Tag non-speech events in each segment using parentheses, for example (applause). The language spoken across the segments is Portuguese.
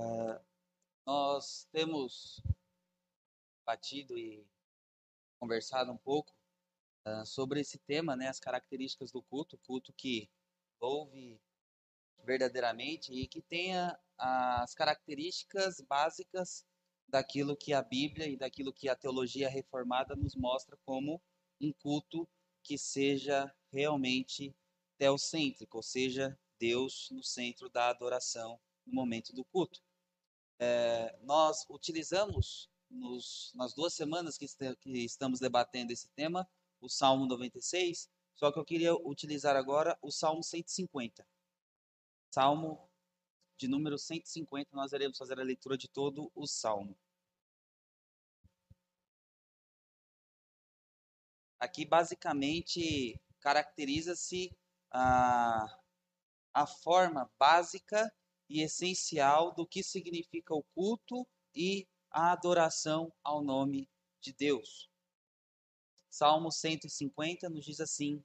Uh, nós temos batido e conversado um pouco uh, sobre esse tema, né, as características do culto, culto que ouve verdadeiramente e que tenha as características básicas daquilo que a Bíblia e daquilo que a teologia reformada nos mostra como um culto que seja realmente teocêntrico, ou seja, Deus no centro da adoração no momento do culto. É, nós utilizamos nos, nas duas semanas que, que estamos debatendo esse tema o Salmo 96, só que eu queria utilizar agora o Salmo 150. Salmo de número 150, nós iremos fazer a leitura de todo o Salmo. Aqui, basicamente, caracteriza-se a, a forma básica e essencial do que significa o culto e a adoração ao nome de Deus. Salmo 150 nos diz assim: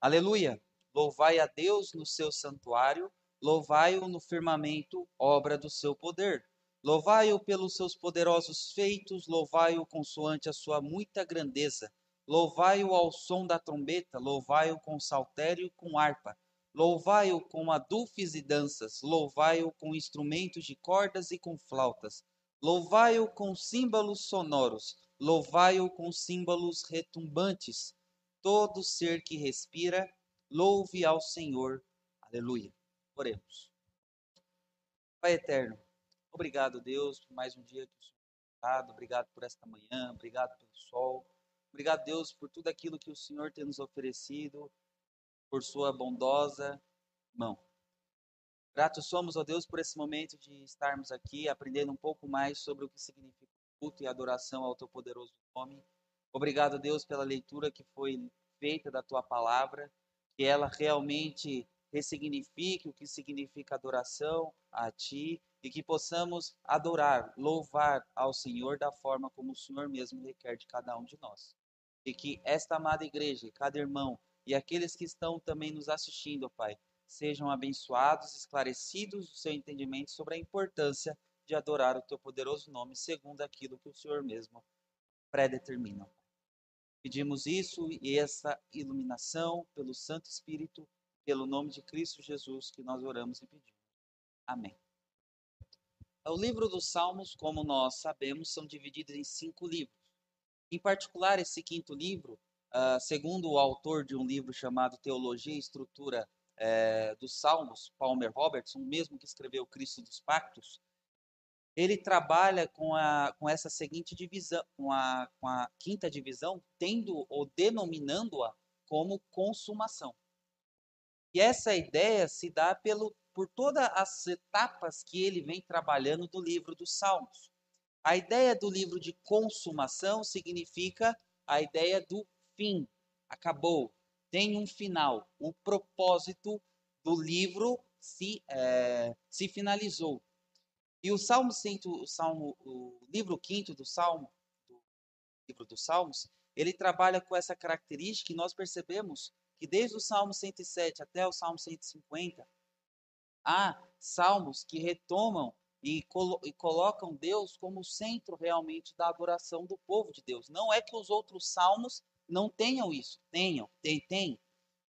Aleluia! Louvai a Deus no seu santuário, louvai-o no firmamento, obra do seu poder. Louvai-o pelos seus poderosos feitos, louvai-o consoante a sua muita grandeza. Louvai-o ao som da trombeta, louvai-o com saltério e com harpa. Louvai-o com adufes e danças, louvai-o com instrumentos de cordas e com flautas. Louvai-o com símbolos sonoros, louvai-o com símbolos retumbantes. Todo ser que respira, louve ao Senhor. Aleluia. Oremos. Pai eterno, obrigado, Deus, por mais um dia que o Senhor tem dado. Obrigado por esta manhã, obrigado pelo sol. Obrigado, Deus, por tudo aquilo que o Senhor tem nos oferecido, por sua bondosa mão. Gratos somos, ó Deus, por esse momento de estarmos aqui aprendendo um pouco mais sobre o que significa culto e adoração ao teu poderoso nome. Obrigado, Deus, pela leitura que foi feita da tua palavra, que ela realmente ressignifique o que significa adoração a ti e que possamos adorar, louvar ao Senhor da forma como o Senhor mesmo requer de cada um de nós e que esta amada igreja, cada irmão e aqueles que estão também nos assistindo, Pai, sejam abençoados, esclarecidos o seu entendimento sobre a importância de adorar o teu poderoso nome, segundo aquilo que o Senhor mesmo predetermina. Pedimos isso e essa iluminação pelo Santo Espírito, pelo nome de Cristo Jesus, que nós oramos e pedimos. Amém. O livro dos Salmos, como nós sabemos, são divididos em cinco livros. Em particular, esse quinto livro, uh, segundo o autor de um livro chamado Teologia e Estrutura uh, dos Salmos, Palmer Robertson, mesmo que escreveu Cristo dos Pactos, ele trabalha com, a, com essa seguinte divisão, com a, com a quinta divisão, tendo ou denominando-a como consumação. E essa ideia se dá pelo, por todas as etapas que ele vem trabalhando do livro dos Salmos. A ideia do livro de consumação significa a ideia do fim. Acabou. Tem um final. O propósito do livro se, é, se finalizou. E o Salmo, o Salmo, o livro quinto do Salmo, do livro dos Salmos, ele trabalha com essa característica e nós percebemos que desde o Salmo 107 até o Salmo 150, há salmos que retomam e, colo e colocam Deus como centro realmente da adoração do povo de Deus. Não é que os outros salmos não tenham isso, tenham, tem, tem.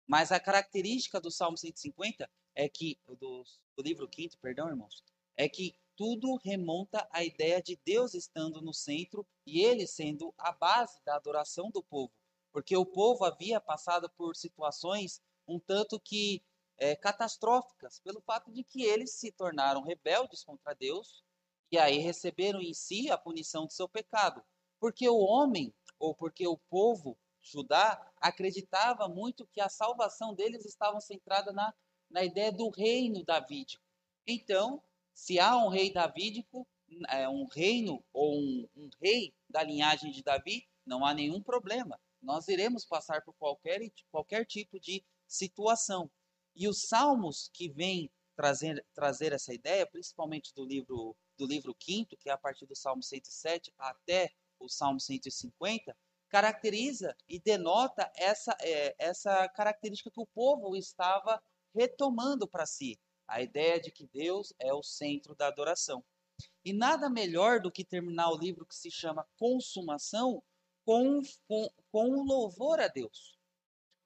Mas a característica do Salmo 150 é que, do, do livro quinto, perdão, irmãos, é que tudo remonta à ideia de Deus estando no centro e ele sendo a base da adoração do povo. Porque o povo havia passado por situações um tanto que é, catastróficas, pelo fato de que eles se tornaram rebeldes contra Deus e aí receberam em si a punição do seu pecado. Porque o homem, ou porque o povo Judá, acreditava muito que a salvação deles estava centrada na, na ideia do reino davídico. Então, se há um rei davídico, é, um reino ou um, um rei da linhagem de Davi, não há nenhum problema. Nós iremos passar por qualquer, qualquer tipo de situação. E os salmos que vêm trazer, trazer essa ideia, principalmente do livro do livro quinto, que é a partir do Salmo 107 até o Salmo 150, caracteriza e denota essa, é, essa característica que o povo estava retomando para si. A ideia de que Deus é o centro da adoração. E nada melhor do que terminar o livro que se chama Consumação com, com, com louvor a Deus.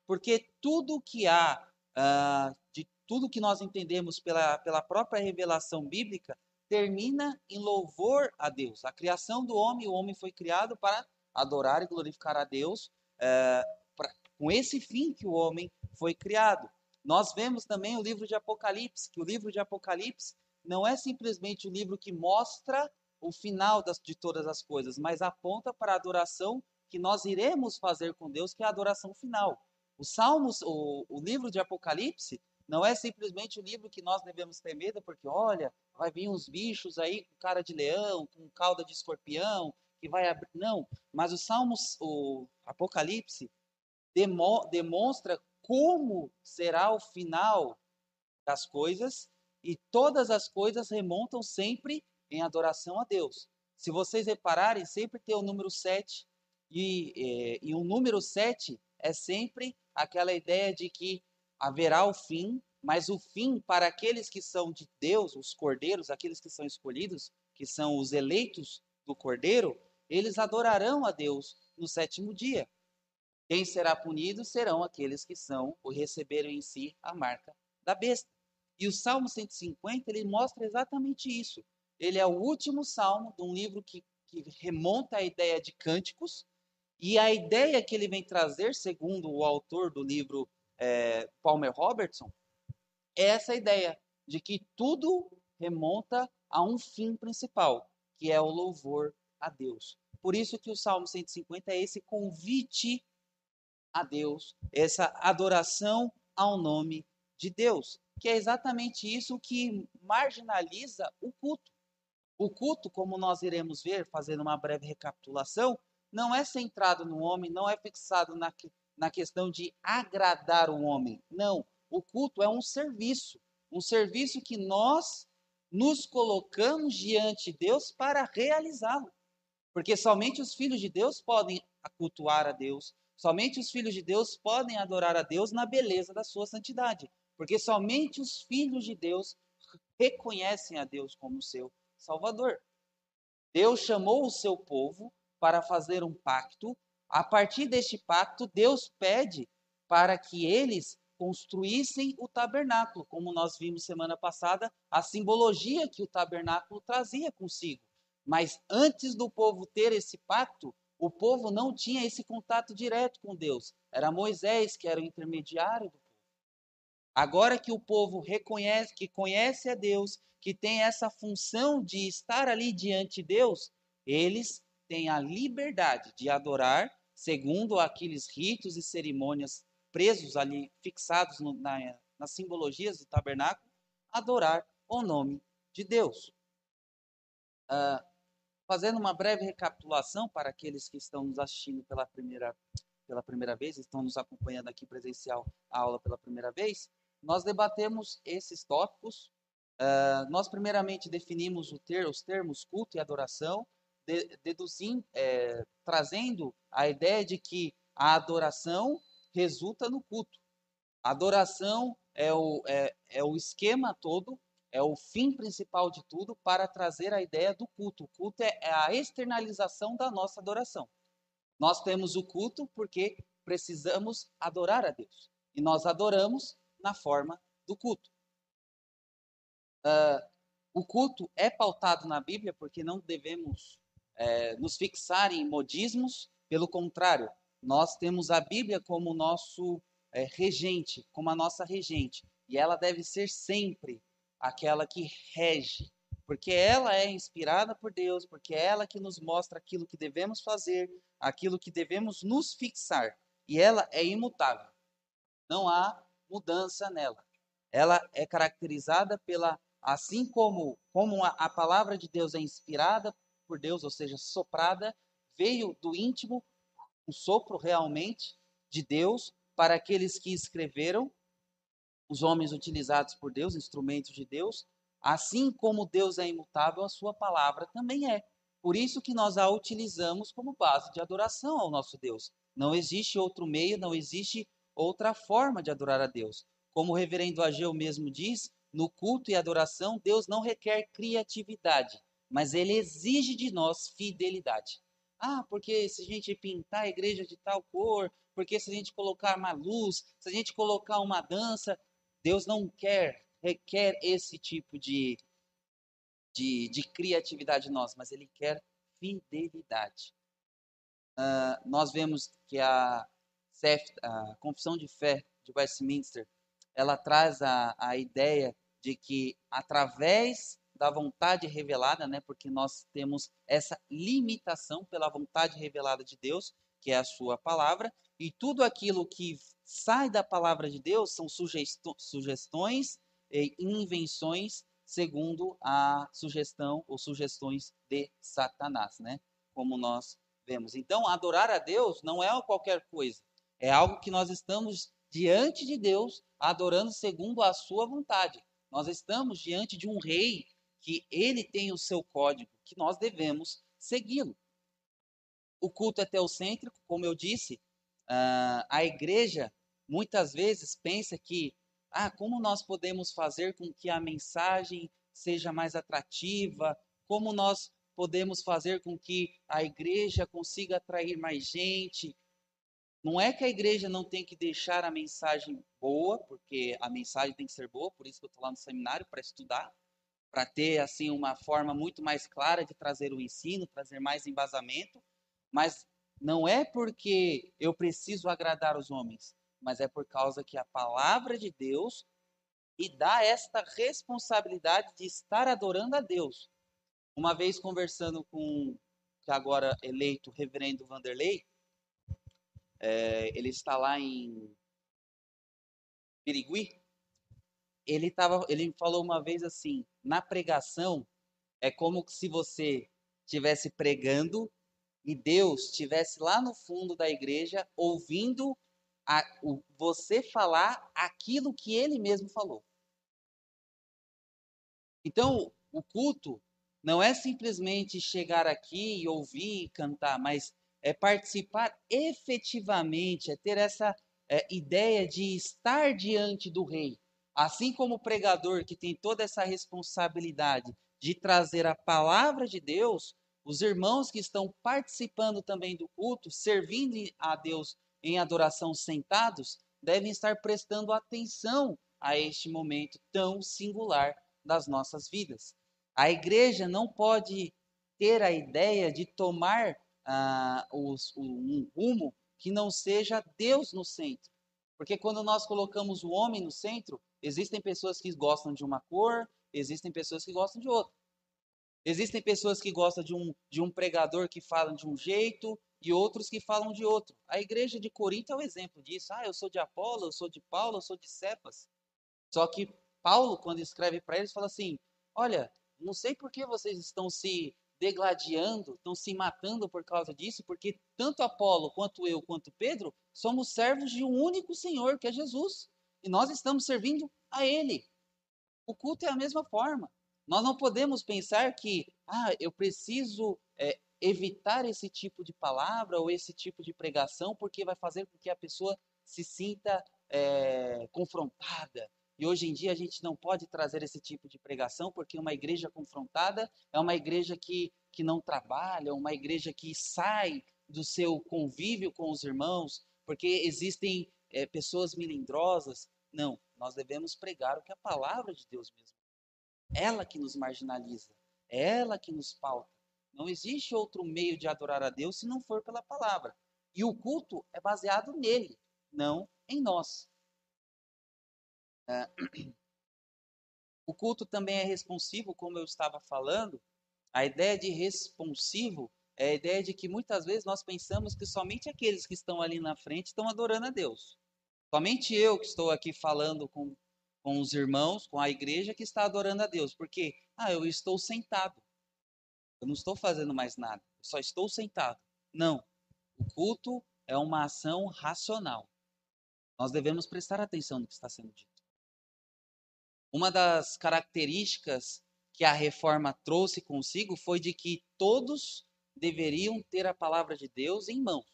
Porque tudo que há, uh, de tudo que nós entendemos pela, pela própria revelação bíblica, termina em louvor a Deus. A criação do homem, o homem foi criado para adorar e glorificar a Deus, uh, pra, com esse fim que o homem foi criado. Nós vemos também o livro de Apocalipse, que o livro de Apocalipse não é simplesmente o livro que mostra o final das, de todas as coisas, mas aponta para a adoração que nós iremos fazer com Deus, que é a adoração final. O Salmos, o, o livro de Apocalipse, não é simplesmente o livro que nós devemos ter medo, porque olha, vai vir uns bichos aí com cara de leão, com cauda de escorpião, que vai abrir. Não, mas o Salmos, o Apocalipse, demo, demonstra como será o final das coisas e todas as coisas remontam sempre em adoração a Deus. Se vocês repararem, sempre tem o número 7, e, e, e o número 7 é sempre aquela ideia de que haverá o fim, mas o fim para aqueles que são de Deus, os cordeiros, aqueles que são escolhidos, que são os eleitos do cordeiro, eles adorarão a Deus no sétimo dia. Quem será punido serão aqueles que são ou receberam em si a marca da besta. E o Salmo 150, ele mostra exatamente isso. Ele é o último salmo de um livro que, que remonta à ideia de cânticos, e a ideia que ele vem trazer, segundo o autor do livro é, Palmer Robertson, é essa ideia de que tudo remonta a um fim principal, que é o louvor a Deus. Por isso que o Salmo 150 é esse convite a Deus, essa adoração ao nome de Deus que é exatamente isso que marginaliza o culto. O culto, como nós iremos ver, fazendo uma breve recapitulação, não é centrado no homem, não é fixado na, na questão de agradar o homem. Não. O culto é um serviço. Um serviço que nós nos colocamos diante de Deus para realizá-lo. Porque somente os filhos de Deus podem cultuar a Deus, somente os filhos de Deus podem adorar a Deus na beleza da sua santidade. Porque somente os filhos de Deus reconhecem a Deus como seu Salvador. Deus chamou o seu povo para fazer um pacto. A partir deste pacto, Deus pede para que eles construíssem o tabernáculo, como nós vimos semana passada, a simbologia que o tabernáculo trazia consigo. Mas antes do povo ter esse pacto, o povo não tinha esse contato direto com Deus. Era Moisés que era o intermediário do Agora que o povo reconhece, que conhece a Deus, que tem essa função de estar ali diante de Deus, eles têm a liberdade de adorar segundo aqueles ritos e cerimônias presos ali, fixados no, na, nas simbologias do tabernáculo, adorar o nome de Deus. Uh, fazendo uma breve recapitulação para aqueles que estão nos assistindo pela primeira, pela primeira vez, estão nos acompanhando aqui presencial a aula pela primeira vez, nós debatemos esses tópicos. Uh, nós, primeiramente, definimos ter, os termos culto e adoração, de, deduzindo, é, trazendo a ideia de que a adoração resulta no culto. A adoração é o, é, é o esquema todo, é o fim principal de tudo para trazer a ideia do culto. O culto é, é a externalização da nossa adoração. Nós temos o culto porque precisamos adorar a Deus. E nós adoramos na forma do culto. Uh, o culto é pautado na Bíblia porque não devemos é, nos fixar em modismos, pelo contrário, nós temos a Bíblia como nosso é, regente, como a nossa regente, e ela deve ser sempre aquela que rege, porque ela é inspirada por Deus, porque é ela que nos mostra aquilo que devemos fazer, aquilo que devemos nos fixar, e ela é imutável. Não há mudança nela. Ela é caracterizada pela, assim como, como a, a palavra de Deus é inspirada por Deus, ou seja, soprada, veio do íntimo, o sopro realmente de Deus para aqueles que escreveram, os homens utilizados por Deus, instrumentos de Deus, assim como Deus é imutável, a sua palavra também é. Por isso que nós a utilizamos como base de adoração ao nosso Deus. Não existe outro meio, não existe outra forma de adorar a Deus. Como o reverendo Ageu mesmo diz, no culto e adoração, Deus não requer criatividade, mas ele exige de nós fidelidade. Ah, porque se a gente pintar a igreja de tal cor, porque se a gente colocar uma luz, se a gente colocar uma dança, Deus não quer, requer esse tipo de, de, de criatividade em nós, mas Ele quer fidelidade. Uh, nós vemos que a, a Confissão de Fé de Westminster, ela traz a, a ideia de que através da vontade revelada, né? Porque nós temos essa limitação pela vontade revelada de Deus, que é a sua palavra, e tudo aquilo que sai da palavra de Deus são sugestões e invenções segundo a sugestão ou sugestões de Satanás, né? Como nós vemos. Então, adorar a Deus não é qualquer coisa. É algo que nós estamos diante de Deus, adorando segundo a sua vontade. Nós estamos diante de um rei que ele tem o seu código, que nós devemos segui-lo. O culto é teocêntrico, como eu disse, uh, a igreja muitas vezes pensa que, ah, como nós podemos fazer com que a mensagem seja mais atrativa, como nós podemos fazer com que a igreja consiga atrair mais gente. Não é que a igreja não tem que deixar a mensagem boa, porque a mensagem tem que ser boa, por isso que eu estou lá no seminário para estudar para ter assim uma forma muito mais clara de trazer o ensino, trazer mais embasamento, mas não é porque eu preciso agradar os homens, mas é por causa que a palavra de Deus e dá esta responsabilidade de estar adorando a Deus. Uma vez conversando com que agora eleito reverendo Vanderlei, é, ele está lá em Pirigui, ele, tava, ele falou uma vez assim: na pregação é como se você estivesse pregando e Deus estivesse lá no fundo da igreja ouvindo a, o, você falar aquilo que ele mesmo falou. Então, o culto não é simplesmente chegar aqui e ouvir e cantar, mas é participar efetivamente, é ter essa é, ideia de estar diante do rei, Assim como o pregador que tem toda essa responsabilidade de trazer a palavra de Deus, os irmãos que estão participando também do culto, servindo a Deus em adoração sentados, devem estar prestando atenção a este momento tão singular das nossas vidas. A igreja não pode ter a ideia de tomar ah, os, um rumo que não seja Deus no centro. Porque quando nós colocamos o homem no centro, Existem pessoas que gostam de uma cor, existem pessoas que gostam de outra. Existem pessoas que gostam de um, de um pregador que fala de um jeito e outros que falam de outro. A igreja de Corinto é um exemplo disso. Ah, eu sou de Apolo, eu sou de Paulo, eu sou de Cefas. Só que Paulo, quando escreve para eles, fala assim: Olha, não sei por que vocês estão se degladiando, estão se matando por causa disso, porque tanto Apolo quanto eu, quanto Pedro, somos servos de um único Senhor, que é Jesus. E nós estamos servindo a Ele. O culto é a mesma forma. Nós não podemos pensar que, ah, eu preciso é, evitar esse tipo de palavra ou esse tipo de pregação, porque vai fazer com que a pessoa se sinta é, confrontada. E hoje em dia a gente não pode trazer esse tipo de pregação, porque uma igreja confrontada é uma igreja que, que não trabalha, uma igreja que sai do seu convívio com os irmãos, porque existem é, pessoas melindrosas. Não, nós devemos pregar o que a palavra de Deus mesmo. Ela que nos marginaliza, é ela que nos pauta. Não existe outro meio de adorar a Deus se não for pela palavra. E o culto é baseado nele, não em nós. É... (clears throat) O culto também é responsivo, como eu estava falando. A ideia de responsivo é a ideia de que muitas vezes nós pensamos que somente aqueles que estão ali na frente estão adorando a Deus. Somente eu que estou aqui falando com, com os irmãos, com a igreja que está adorando a Deus. Porque, ah, eu estou sentado. Eu não estou fazendo mais nada. Eu só estou sentado. Não. O culto é uma ação racional. Nós devemos prestar atenção no que está sendo dito. Uma das características que a reforma trouxe consigo foi de que todos deveriam ter a palavra de Deus em mãos.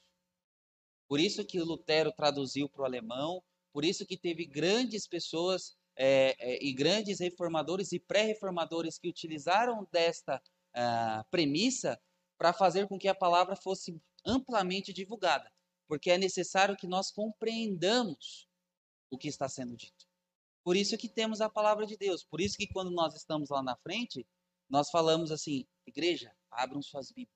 Por isso que Lutero traduziu para o alemão, por isso que teve grandes pessoas é, é, e grandes reformadores e pré-reformadores que utilizaram desta uh, premissa para fazer com que a palavra fosse amplamente divulgada, porque é necessário que nós compreendamos o que está sendo dito. Por isso que temos a palavra de Deus. Por isso que quando nós estamos lá na frente, nós falamos assim: igreja, abram suas Bíblias.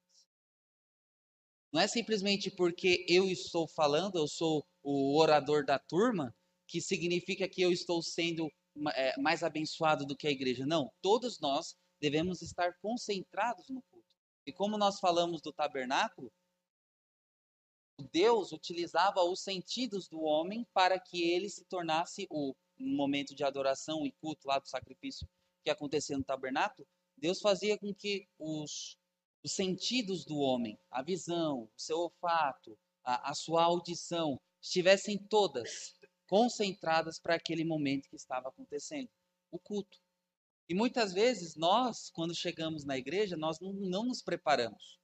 Não é simplesmente porque eu estou falando, eu sou o orador da turma, que significa que eu estou sendo é, mais abençoado do que a igreja. Não, todos nós devemos estar concentrados no culto. E como nós falamos do tabernáculo, Deus utilizava os sentidos do homem para que ele se tornasse o momento de adoração e culto lá do sacrifício que acontecia no tabernáculo. Deus fazia com que os, os sentidos do homem, a visão, o seu olfato, a, a sua audição, estivessem todas concentradas para aquele momento que estava acontecendo, o culto. E muitas vezes nós, quando chegamos na igreja, nós não, não nos preparamos.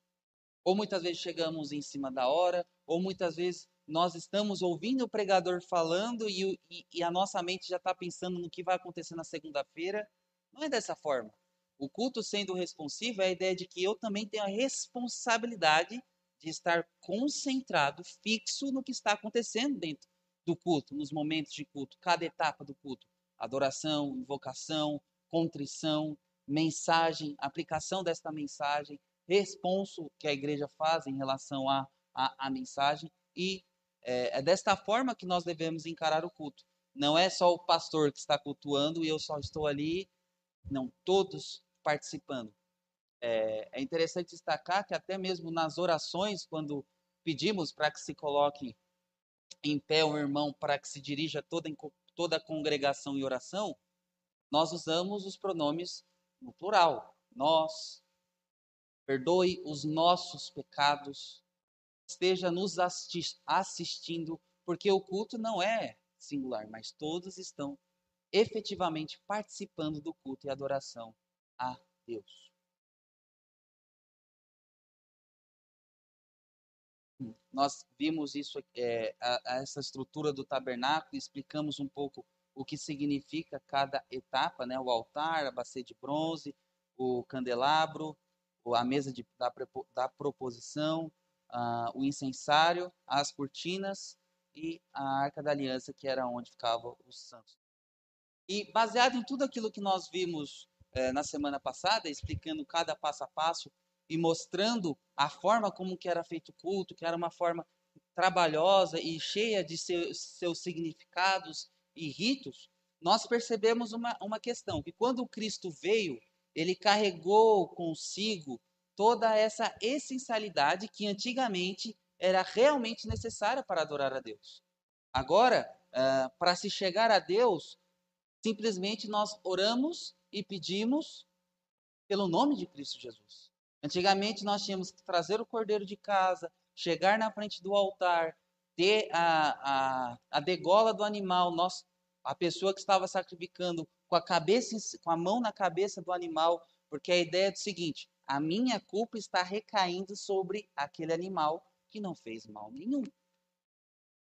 Ou muitas vezes chegamos em cima da hora, ou muitas vezes nós estamos ouvindo o pregador falando e, e, e a nossa mente já está pensando no que vai acontecer na segunda-feira. Não é dessa forma. O culto sendo responsivo é a ideia de que eu também tenho a responsabilidade de estar concentrado, fixo no que está acontecendo dentro do culto, nos momentos de culto, cada etapa do culto. Adoração, invocação, contrição, mensagem, aplicação desta mensagem, responso que a igreja faz em relação à a, a, a, mensagem e é, é, desta forma que nós devemos encarar o culto. Não é só o pastor que está cultuando e eu só estou ali, não, todos participando. É, é interessante destacar que até mesmo nas orações, quando pedimos para que se coloque em pé o irmão para que se dirija toda, toda a congregação em oração, nós usamos os pronomes no plural. Nós, perdoe os nossos pecados, esteja nos assistindo, porque o culto não é singular, mas todos estão efetivamente participando do culto e adoração a Deus. Nós vimos isso, é, a, a essa estrutura do tabernáculo, explicamos um pouco o que significa cada etapa, né? O altar, a bacia de bronze, o candelabro, a mesa de, da, da proposição, uh, o incensário, as cortinas e a arca da aliança, que era onde ficavam os santos. E baseado em tudo aquilo que nós vimos eh, na semana passada, explicando cada passo a passo e mostrando a forma como que era feito o culto, que era uma forma trabalhosa e cheia de seus, seus significados e ritos, nós percebemos uma, uma questão, que quando Cristo veio, ele carregou consigo toda essa essencialidade que antigamente era realmente necessária para adorar a Deus. Agora, uh, para se chegar a Deus, simplesmente nós oramos e pedimos pelo nome de Cristo Jesus. Antigamente nós tínhamos que trazer o cordeiro de casa, chegar na frente do altar, ter a, a, a degola do animal, nós, a pessoa que estava sacrificando com a cabeça, com a mão na cabeça do animal, porque a ideia é o seguinte: a minha culpa está recaindo sobre aquele animal que não fez mal nenhum.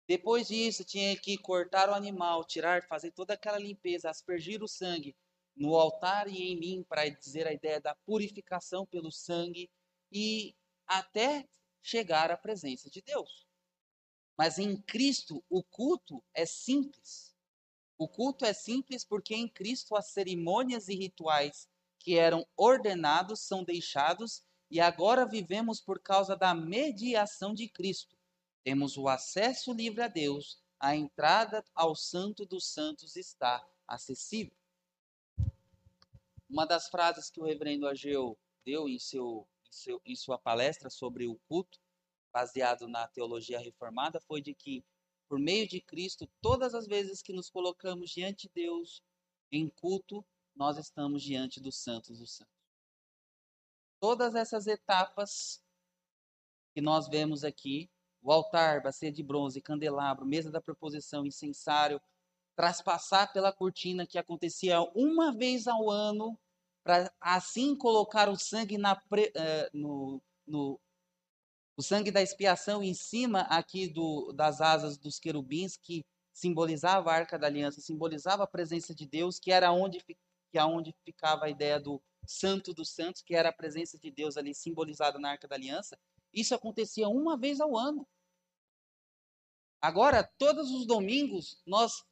Depois disso, tinha que cortar o animal, tirar, fazer toda aquela limpeza, aspergir o sangue no altar e em mim, para dizer a ideia da purificação pelo sangue e até chegar à presença de Deus. Mas em Cristo, o culto é simples. O culto é simples porque em Cristo as cerimônias e rituais que eram ordenados são deixados e agora vivemos por causa da mediação de Cristo. Temos o acesso livre a Deus, a entrada ao Santo dos Santos está acessível. Uma das frases que o reverendo Ageu deu em, seu, em, seu, em sua palestra sobre o culto, baseado na teologia reformada, foi de que, por meio de Cristo, todas as vezes que nos colocamos diante de Deus em culto, nós estamos diante dos santos dos santos. Todas essas etapas que nós vemos aqui, o altar, bacia de bronze, candelabro, mesa da proposição, incensário, traspassar pela cortina que acontecia uma vez ao ano, para assim colocar o sangue na uh, no, no o sangue da expiação em cima aqui do, das asas dos querubins que simbolizava a Arca da Aliança, simbolizava a presença de Deus, que era onde, que aonde ficava a ideia do Santo dos Santos, que era a presença de Deus ali simbolizada na Arca da Aliança. Isso acontecia uma vez ao ano. Agora, todos os domingos, nós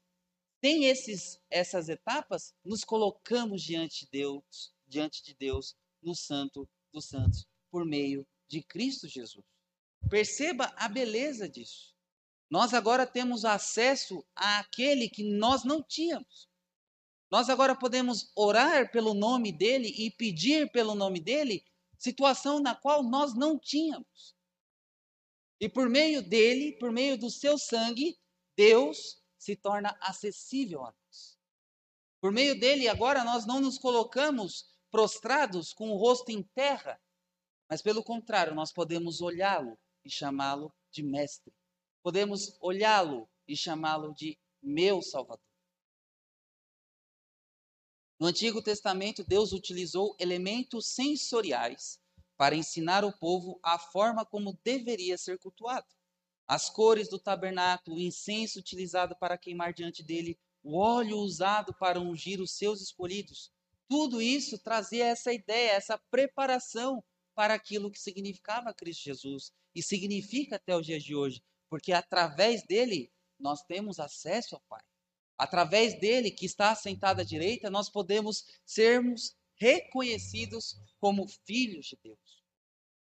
tem esses, essas etapas, nos colocamos diante de Deus, diante de Deus, no Santo dos Santos, por meio de Cristo Jesus. Perceba a beleza disso. Nós agora temos acesso àquele que nós não tínhamos. Nós agora podemos orar pelo nome dele e pedir pelo nome dele, situação na qual nós não tínhamos. E por meio dele, por meio do seu sangue, Deus se torna acessível a nós. Por meio dele, agora nós não nos colocamos prostrados com o rosto em terra, mas pelo contrário, nós podemos olhá-lo e chamá-lo de mestre. Podemos olhá-lo e chamá-lo de meu Salvador. No Antigo Testamento, Deus utilizou elementos sensoriais para ensinar o povo a forma como deveria ser cultuado. As cores do tabernáculo, o incenso utilizado para queimar diante dele, o óleo usado para ungir os seus escolhidos. Tudo isso trazia essa ideia, essa preparação para aquilo que significava Cristo Jesus e significa até os dias de hoje, porque através dele nós temos acesso ao Pai. Através dele, que está sentado à direita, nós podemos sermos reconhecidos como filhos de Deus,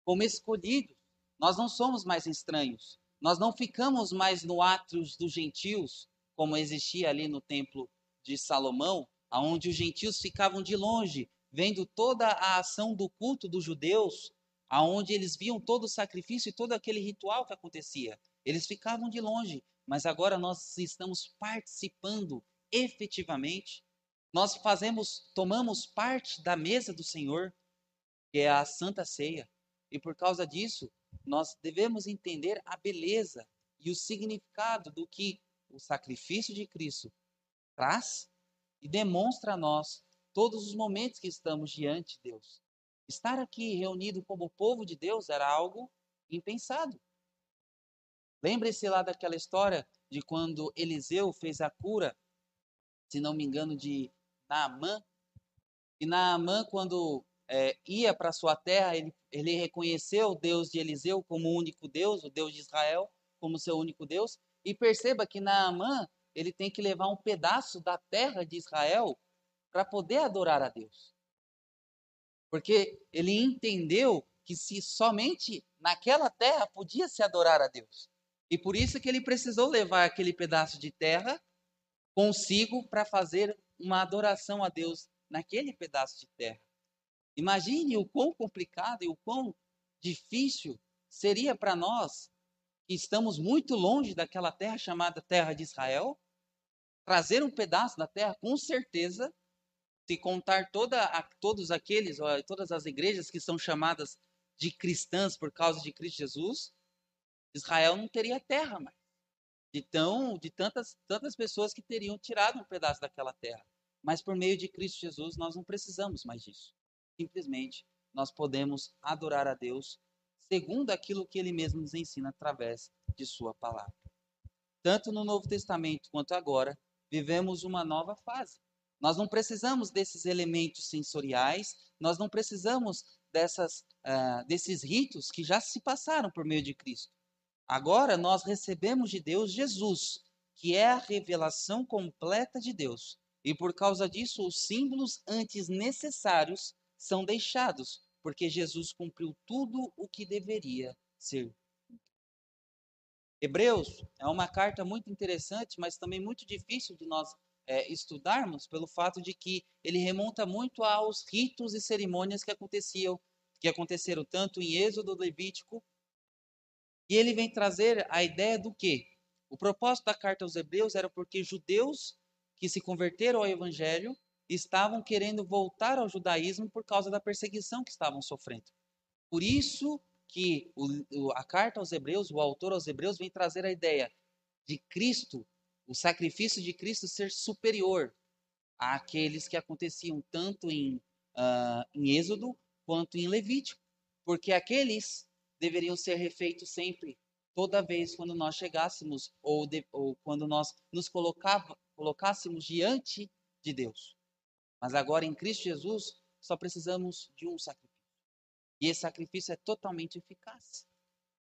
como escolhidos. Nós não somos mais estranhos. Nós não ficamos mais no átrios dos gentios, como existia ali no templo de Salomão, aonde os gentios ficavam de longe, vendo toda a ação do culto dos judeus, aonde eles viam todo o sacrifício e todo aquele ritual que acontecia. Eles ficavam de longe, mas agora nós estamos participando efetivamente. Nós fazemos, tomamos parte da mesa do Senhor, que é a Santa Ceia. E por causa disso, nós devemos entender a beleza e o significado do que o sacrifício de Cristo traz e demonstra a nós todos os momentos que estamos diante de Deus. Estar aqui reunido como povo de Deus era algo impensado. Lembre-se lá daquela história de quando Eliseu fez a cura, se não me engano, de Naamã. E Naamã, quando é, ia para sua terra, ele, ele reconheceu o Deus de Eliseu como o único Deus, o Deus de Israel como seu único Deus. E perceba que Naamã, ele tem que levar um pedaço da terra de Israel para poder adorar a Deus. Porque ele entendeu que se somente naquela terra podia se adorar a Deus. E por isso que ele precisou levar aquele pedaço de terra consigo para fazer uma adoração a Deus naquele pedaço de terra. Imagine o quão complicado e o quão difícil seria para nós, que estamos muito longe daquela terra chamada Terra de Israel, trazer um pedaço da terra, com certeza, se contar toda a, todos aqueles, todas as igrejas que são chamadas de cristãs por causa de Cristo Jesus, Israel não teria terra mais. De, tão, de tantas, tantas pessoas que teriam tirado um pedaço daquela terra. Mas por meio de Cristo Jesus, nós não precisamos mais disso. Simplesmente, nós podemos adorar a Deus segundo aquilo que Ele mesmo nos ensina através de Sua palavra. Tanto no Novo Testamento quanto agora, vivemos uma nova fase. Nós não precisamos desses elementos sensoriais, nós não precisamos dessas, uh, desses ritos que já se passaram por meio de Cristo. Agora nós recebemos de Deus Jesus, que é a revelação completa de Deus. E por causa disso, os símbolos antes necessários são deixados, porque Jesus cumpriu tudo o que deveria ser. Hebreus é uma carta muito interessante, mas também muito difícil de nós é, estudarmos, pelo fato de que ele remonta muito aos ritos e cerimônias que aconteciam, que aconteceram tanto em Êxodo, Levítico e ele vem trazer a ideia do quê? O propósito da carta aos Hebreus era porque judeus que se converteram ao evangelho estavam querendo voltar ao judaísmo por causa da perseguição que estavam sofrendo. Por isso que o, a carta aos Hebreus, o autor aos Hebreus, vem trazer a ideia de Cristo, o sacrifício de Cristo ser superior àqueles que aconteciam tanto em, uh, em Êxodo quanto em Levítico. Porque aqueles deveriam ser refeitos sempre, toda vez quando nós chegássemos ou, de, ou quando nós nos colocava, colocássemos diante de Deus. Mas agora em Cristo Jesus só precisamos de um sacrifício. E esse sacrifício é totalmente eficaz.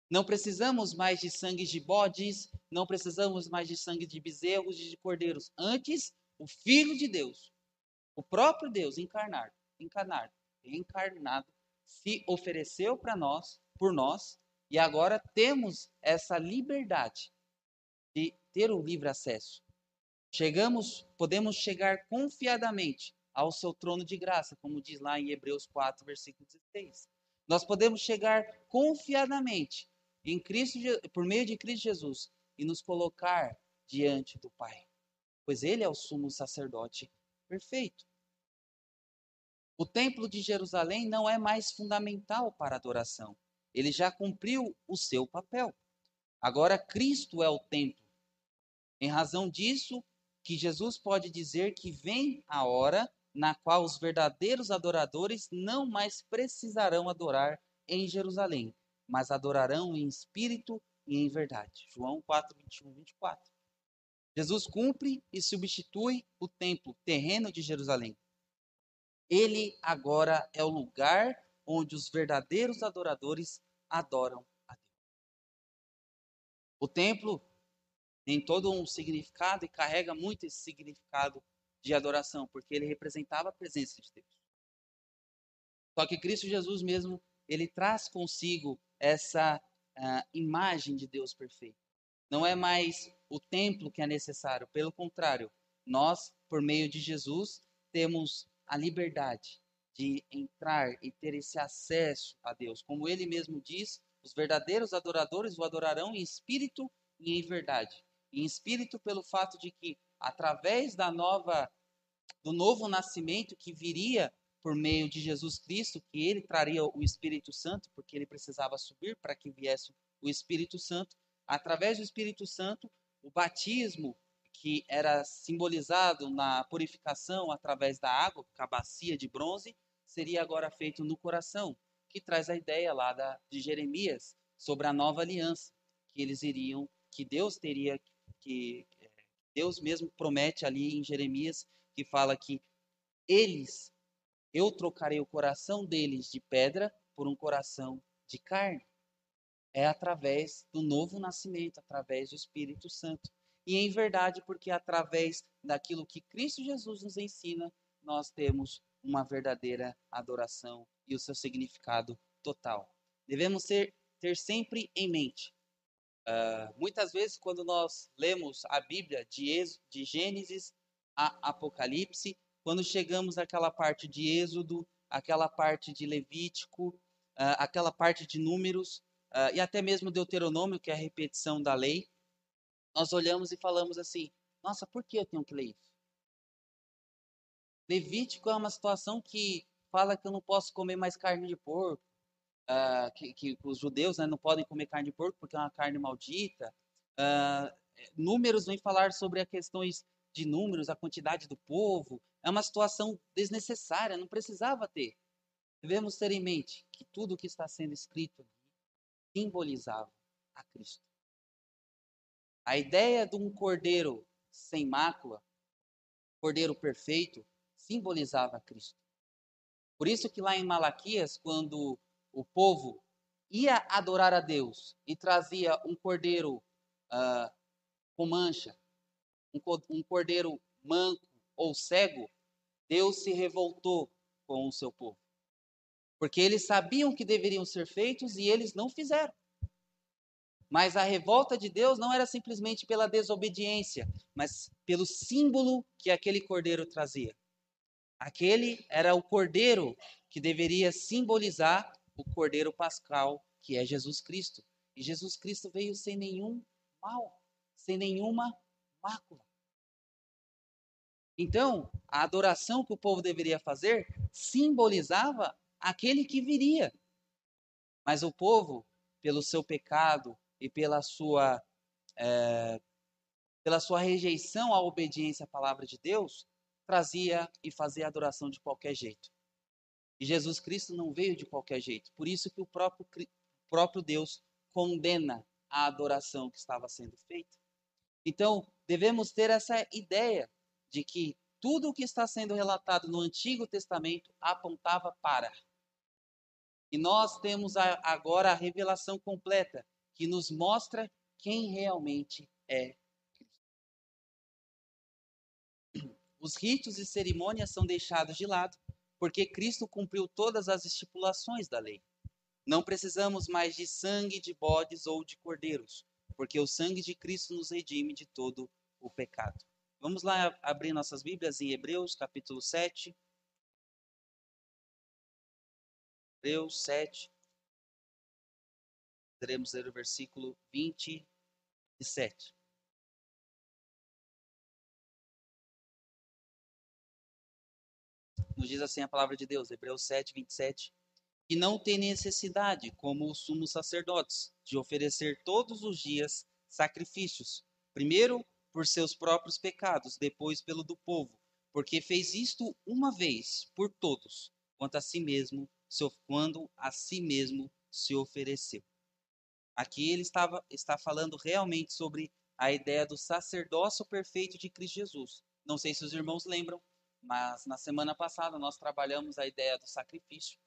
Não precisamos mais de sangue de bodes, não precisamos mais de sangue de bezerros e de cordeiros. Antes, o Filho de Deus, o próprio Deus encarnado, encarnado, encarnado, se ofereceu para nós, por nós, e agora temos essa liberdade de ter o livre acesso. Chegamos, podemos chegar confiadamente ao seu trono de graça, como diz lá em Hebreus 4, versículo 16. Nós podemos chegar confiadamente em Cristo, por meio de Cristo Jesus e nos colocar diante do Pai, pois ele é o sumo sacerdote perfeito. O templo de Jerusalém não é mais fundamental para a adoração. Ele já cumpriu o seu papel. Agora Cristo é o templo. Em razão disso, que Jesus pode dizer que vem a hora na qual os verdadeiros adoradores não mais precisarão adorar em Jerusalém, mas adorarão em espírito e em verdade. João 4, 21, 24. Jesus cumpre e substitui o templo terreno de Jerusalém. Ele agora é o lugar onde os verdadeiros adoradores adoram a Deus. O templo tem todo um significado e carrega muito esse significado de adoração, porque ele representava a presença de Deus. Só que Cristo Jesus mesmo, ele traz consigo essa uh, imagem de Deus perfeito. Não é mais o templo que é necessário, pelo contrário, nós, por meio de Jesus, temos a liberdade de entrar e ter esse acesso a Deus. Como ele mesmo diz, os verdadeiros adoradores o adorarão em espírito e em verdade. Em espírito pelo fato de que através da nova do novo nascimento que viria por meio de Jesus Cristo, que ele traria o Espírito Santo, porque ele precisava subir para que viesse o Espírito Santo, através do Espírito Santo, o batismo que era simbolizado na purificação através da água, com a bacia de bronze, seria agora feito no coração, que traz a ideia lá da, de Jeremias sobre a nova aliança, que eles iriam, que Deus teria, que Deus mesmo promete ali em Jeremias, que fala que eles, eu trocarei o coração deles de pedra por um coração de carne. É através do novo nascimento, através do Espírito Santo. E em verdade, porque através daquilo que Cristo Jesus nos ensina, nós temos uma verdadeira adoração e o seu significado total. Devemos ter, ter sempre em mente. Uh, muitas vezes, quando nós lemos a Bíblia de, de Gênesis a Apocalipse, quando chegamos àquela parte de Êxodo, aquela parte de Levítico, uh, aquela parte de Números, uh, e até mesmo Deuteronômio, que é a repetição da lei, nós olhamos e falamos assim: nossa, por que eu tenho que ler isso? Levítico é uma situação que fala que eu não posso comer mais carne de porco, uh, que, que, os judeus né, não podem comer carne de porco porque é uma carne maldita. Uh, números vem falar sobre as questões de números, a quantidade do povo. É uma situação desnecessária, não precisava ter. Devemos ter em mente que tudo o que está sendo escrito simbolizava a Cristo. A ideia de um cordeiro sem mácula, cordeiro perfeito, simbolizava Cristo. Por isso que lá em Malaquias, quando o povo ia adorar a Deus e trazia um cordeiro uh, com mancha, um, um cordeiro manco ou cego, Deus se revoltou com o seu povo. Porque eles sabiam que deveriam ser feitos e eles não fizeram. Mas a revolta de Deus não era simplesmente pela desobediência, mas pelo símbolo que aquele cordeiro trazia. Aquele era o cordeiro que deveria simbolizar o cordeiro pascal, que é Jesus Cristo. E Jesus Cristo veio sem nenhum mal, sem nenhuma mácula. Então, a adoração que o povo deveria fazer simbolizava aquele que viria. Mas o povo, pelo seu pecado, e pela sua, é, pela sua rejeição à obediência à palavra de Deus, trazia e fazia adoração de qualquer jeito. E Jesus Cristo não veio de qualquer jeito. Por isso que o próprio, próprio Deus condena a adoração que estava sendo feita. Então, devemos ter essa ideia de que tudo o que está sendo relatado no Antigo Testamento apontava para. E nós temos agora a revelação completa, que nos mostra quem realmente é Os ritos e cerimônias são deixados de lado, porque Cristo cumpriu todas as estipulações da lei. Não precisamos mais de sangue de bodes ou de cordeiros, porque o sangue de Cristo nos redime de todo o pecado. Vamos lá abrir nossas Bíblias em Hebreus, capítulo 7. Hebreus 7. Teremos ler o versículo 27. Nos diz assim a palavra de Deus, Hebreus 7, 27. E não tem necessidade, como os sumos sacerdotes, de oferecer todos os dias sacrifícios, primeiro por seus próprios pecados, depois pelo do povo, porque fez isto uma vez por todos, quanto a si mesmo, quando a si mesmo se ofereceu. Aqui ele estava, está falando realmente sobre a ideia do sacerdócio perfeito de Cristo Jesus. Não sei se os irmãos lembram, mas na semana passada nós trabalhamos a ideia do sacrifício.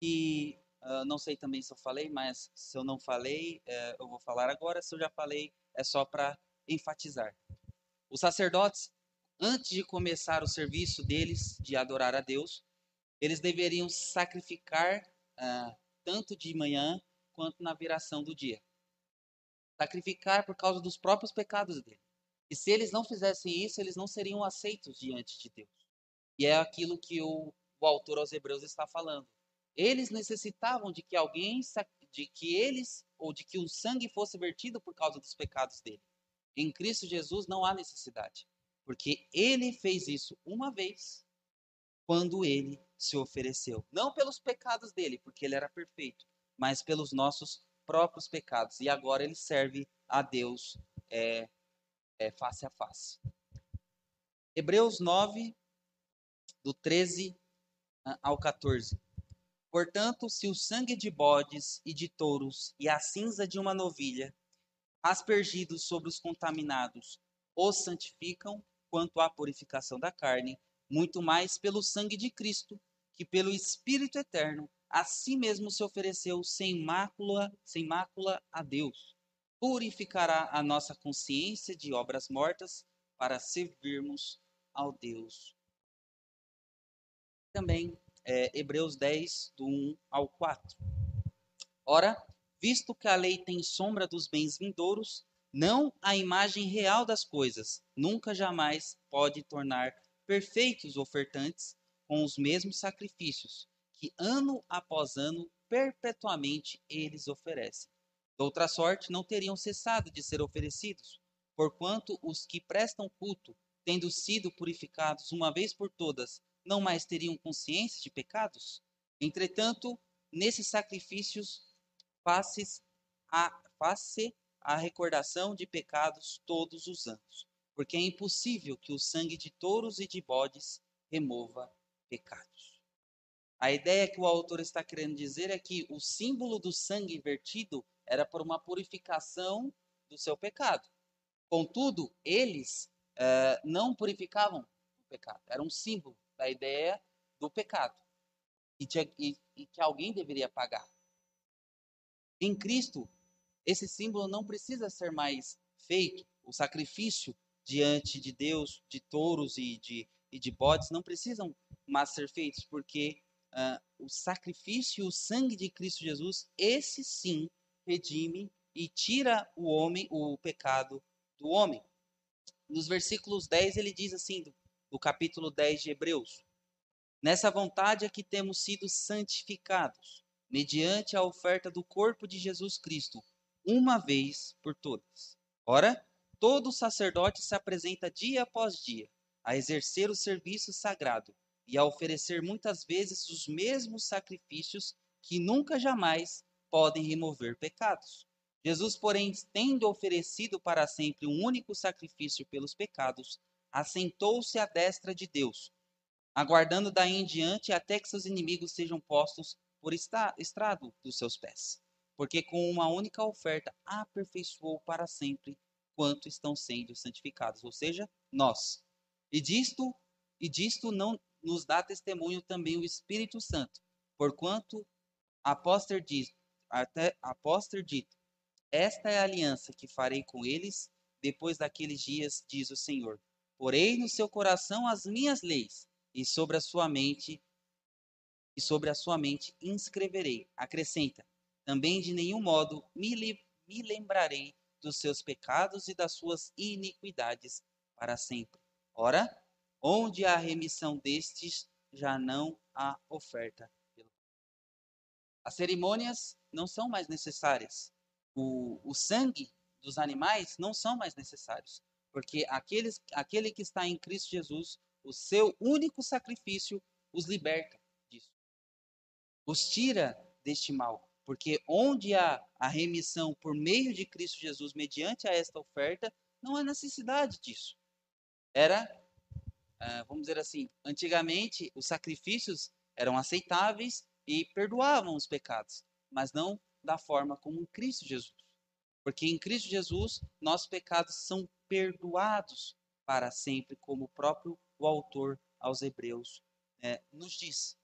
E uh, não sei também se eu falei, mas se eu não falei, uh, eu vou falar agora. Se eu já falei, é só para enfatizar. Os sacerdotes, antes de começar o serviço deles de adorar a Deus, eles deveriam sacrificar uh, tanto de manhã quanto na viração do dia. Sacrificar por causa dos próprios pecados deles. E se eles não fizessem isso, eles não seriam aceitos diante de Deus. E é aquilo que o, o autor aos Hebreus está falando. Eles necessitavam de que alguém, de que eles, ou de que o sangue fosse vertido por causa dos pecados dele. Em Cristo Jesus não há necessidade, porque ele fez isso uma vez, quando ele se ofereceu. Não pelos pecados dele, porque ele era perfeito, mas pelos nossos próprios pecados. E agora ele serve a Deus é, é, face a face. Hebreus 9, do 13 ah, ao 14. Portanto, se o sangue de bodes e de touros e a cinza de uma novilha, aspergidos sobre os contaminados, os santificam quanto à purificação da carne, muito mais pelo sangue de Cristo, que pelo Espírito eterno a si mesmo se ofereceu sem mácula, sem mácula a Deus purificará a nossa consciência de obras mortas para servirmos ao Deus. Também é, Hebreus 10, do 1 ao 4. Ora, visto que a lei tem sombra dos bens vindouros, não a imagem real das coisas, nunca jamais pode tornar perfeitos ofertantes com os mesmos sacrifícios que ano após ano perpetuamente eles oferecem outra sorte, não teriam cessado de ser oferecidos, porquanto os que prestam culto, tendo sido purificados uma vez por todas, não mais teriam consciência de pecados? Entretanto, nesses sacrifícios faz-se a, faz a recordação de pecados todos os anos, porque é impossível que o sangue de touros e de bodes remova pecados. A ideia que o autor está querendo dizer é que o símbolo do sangue vertido era por uma purificação do seu pecado. Contudo, eles uh, não purificavam o pecado. Era um símbolo da ideia do pecado e, e, e que alguém deveria pagar. Em Cristo, esse símbolo não precisa ser mais feito. O sacrifício diante de Deus, de touros e de, e de bodes, não precisam mais ser feitos, porque uh, o sacrifício e o sangue de Cristo Jesus, esse sim, redime e tira o homem, o pecado do homem. Nos versículos 10 ele diz assim, do, do capítulo 10 de Hebreus: Nessa vontade é que temos sido santificados, mediante a oferta do corpo de Jesus Cristo, uma vez por todas. Ora, todo sacerdote se apresenta dia após dia a exercer o serviço sagrado e a oferecer muitas vezes os mesmos sacrifícios que nunca jamais podem remover pecados. Jesus, porém, tendo oferecido para sempre um único sacrifício pelos pecados, assentou-se à destra de Deus, aguardando daí em diante até que seus inimigos sejam postos por estrado dos seus pés. porque com uma única oferta aperfeiçoou para sempre quanto estão sendo santificados, ou seja, nós. E disto, e disto não nos dá testemunho também o Espírito Santo, porquanto após ter dito, até após ter dito, esta é a aliança que farei com eles depois daqueles dias, diz o Senhor. Porei no seu coração as minhas leis, e sobre a sua mente e sobre a sua mente inscreverei. Acrescenta: também de nenhum modo me, me lembrarei dos seus pecados e das suas iniquidades para sempre. Ora, onde há remissão destes, já não há oferta. As cerimônias não são mais necessárias. O, o sangue dos animais não são mais necessários. Porque aqueles, aquele que está em Cristo Jesus, o seu único sacrifício, os liberta disso. Os tira deste mal. Porque onde há a remissão por meio de Cristo Jesus, mediante a esta oferta, não há necessidade disso. Era, ah, vamos dizer assim, antigamente os sacrifícios eram aceitáveis e perdoavam os pecados, mas não da forma como em Cristo Jesus. Porque em Cristo Jesus, nossos pecados são perdoados para sempre, como o próprio o autor aos Hebreus é, nos diz.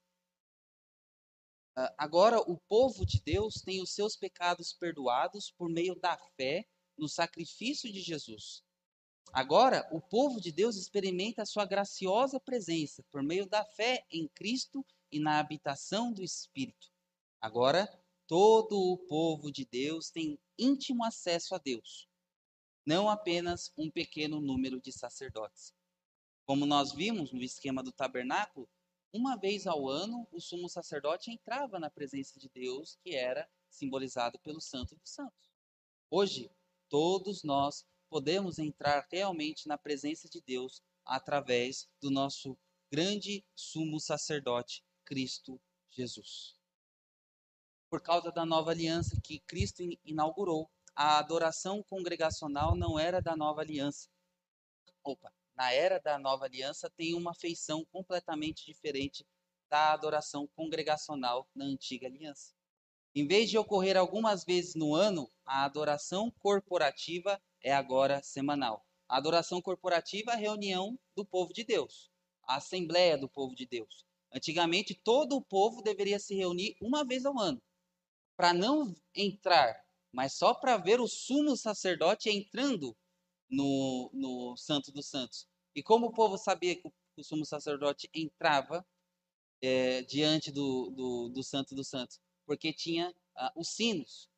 Uh, agora, o povo de Deus tem os seus pecados perdoados por meio da fé no sacrifício de Jesus. Agora, o povo de Deus experimenta a sua graciosa presença por meio da fé em Cristo e na habitação do Espírito. Agora, todo o povo de Deus tem íntimo acesso a Deus, não apenas um pequeno número de sacerdotes. Como nós vimos no esquema do tabernáculo, uma vez ao ano o sumo sacerdote entrava na presença de Deus, que era simbolizado pelo Santo dos Santos. Hoje, todos nós podemos entrar realmente na presença de Deus através do nosso grande sumo sacerdote, Cristo Jesus. Por causa da nova aliança que Cristo inaugurou, a adoração congregacional não era da nova aliança. Opa, na era da nova aliança tem uma feição completamente diferente da adoração congregacional na antiga aliança. Em vez de ocorrer algumas vezes no ano, a adoração corporativa é agora semanal. A adoração corporativa é a reunião do povo de Deus, a assembleia do povo de Deus. Antigamente, todo o povo deveria se reunir uma vez ao ano, para não entrar mas só para ver o sumo sacerdote entrando no, no Santo dos Santos. E como o povo sabia que o sumo sacerdote entrava é, diante do, do, do, Santo dos Santos? Porque tinha ah, os sinos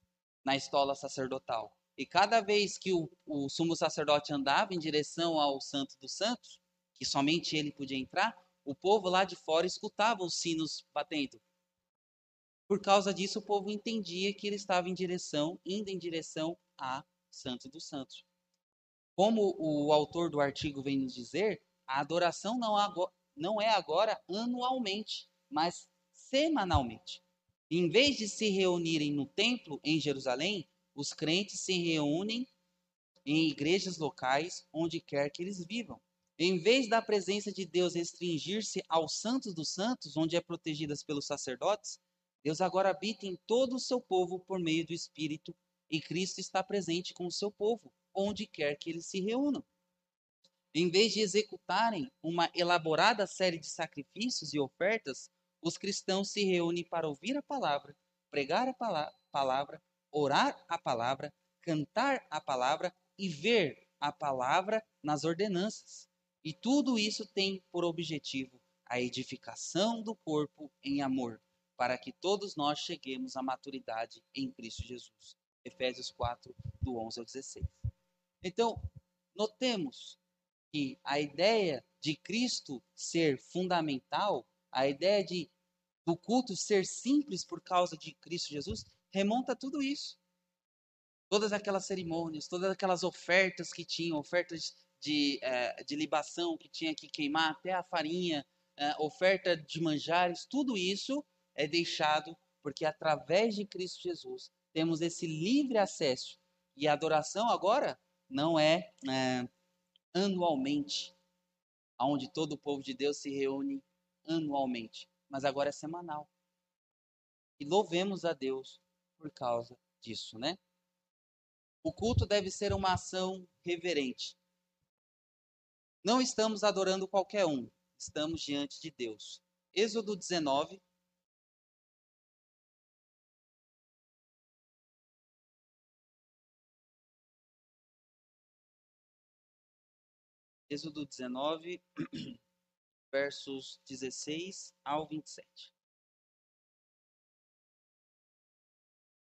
na estola sacerdotal. E cada vez que o, o sumo sacerdote andava em direção ao Santo dos Santos, que somente ele podia entrar, o povo lá de fora escutava os sinos batendo. Por causa disso, o povo entendia que ele estava em direção, indo em direção a Santo dos Santos. Como o autor do artigo vem nos dizer, a adoração não é agora anualmente, mas semanalmente. Em vez de se reunirem no templo em Jerusalém, os crentes se reúnem em igrejas locais, onde quer que eles vivam. Em vez da presença de Deus restringir-se aos santos dos santos, onde é protegidas pelos sacerdotes, Deus agora habita em todo o seu povo por meio do Espírito e Cristo está presente com o seu povo, onde quer que eles se reúnam. Em vez de executarem uma elaborada série de sacrifícios e ofertas, os cristãos se reúnem para ouvir a palavra, pregar a palavra, orar a palavra, cantar a palavra e ver a palavra nas ordenanças. E tudo isso tem por objetivo a edificação do corpo em amor para que todos nós cheguemos à maturidade em Cristo Jesus. Efésios 4, do 11 ao 16. Então, notemos que a ideia de Cristo ser fundamental, a ideia de do culto ser simples por causa de Cristo Jesus, remonta a tudo isso. Todas aquelas cerimônias, todas aquelas ofertas que tinham, ofertas de, é, de libação que tinha que queimar, até a farinha, é, oferta de manjares, tudo isso é deixado porque através de Cristo Jesus temos esse livre acesso. E a adoração agora não é, é anualmente, onde todo o povo de Deus se reúne anualmente, mas agora é semanal. E louvemos a Deus por causa disso, né? O culto deve ser uma ação reverente. Não estamos adorando qualquer um, estamos diante de Deus. Êxodo 19. Êxodo 19, (clears throat) versos 16 ao 27.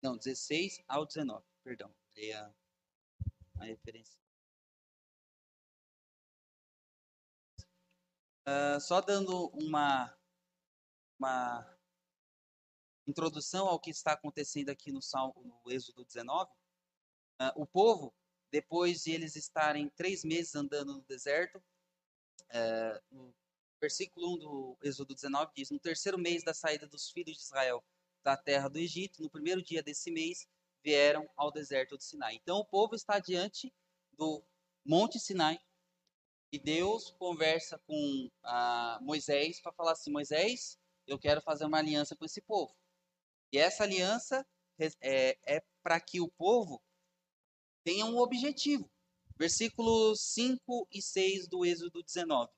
Não, 16 ao 19, perdão. Dei a, a referência. Uh, só dando uma, uma introdução ao que está acontecendo aqui no, Salmo, no Êxodo 19, uh, ah, o povo, depois de eles estarem três meses andando no deserto, uh, no versículo 1 do Êxodo 19 diz: No terceiro mês da saída dos filhos de Israel da terra do Egito, no primeiro dia desse mês, vieram ao deserto do Sinai. Então o povo está diante do Monte Sinai e Deus conversa com ah, Moisés para falar assim: Moisés, eu quero fazer uma aliança com esse povo. E essa aliança é, é para que o povo tenha um objetivo. Versículos 5 e 6 do Êxodo 19.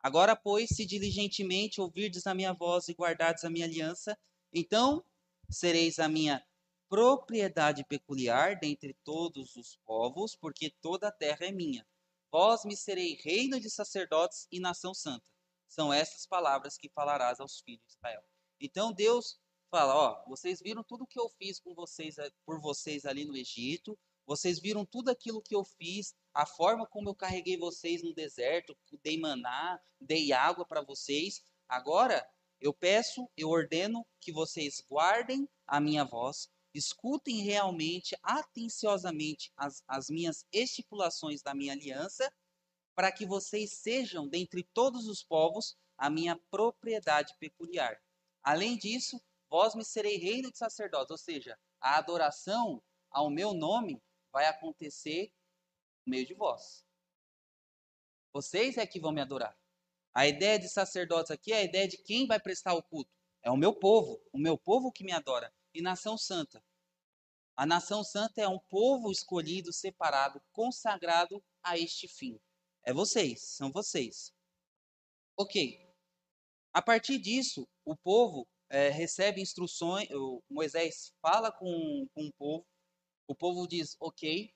Agora, pois, se diligentemente ouvirdes a minha voz e guardardes a minha aliança, então sereis a minha propriedade peculiar dentre todos os povos, porque toda a terra é minha. Vós me serei reino de sacerdotes e nação santa. São essas palavras que falarás aos filhos de Israel. Então Deus fala, ó, vocês viram tudo que eu fiz com vocês por vocês ali no Egito, vocês viram tudo aquilo que eu fiz, a forma como eu carreguei vocês no deserto, dei maná, dei água para vocês. Agora eu peço, eu ordeno que vocês guardem a minha voz, escutem realmente, atenciosamente as, as minhas estipulações da minha aliança, para que vocês sejam, dentre todos os povos, a minha propriedade peculiar. Além disso, vós me serei reino de sacerdotes, ou seja, a adoração ao meu nome vai acontecer no meio de vós. Vocês é que vão me adorar. A ideia de sacerdotes aqui é a ideia de quem vai prestar o culto. É o meu povo, o meu povo que me adora. E nação santa. A nação santa é um povo escolhido, separado, consagrado a este fim. É vocês, são vocês. Ok. A partir disso, o povo é, recebe instruções, Moisés fala com, com o povo, o povo diz, ok,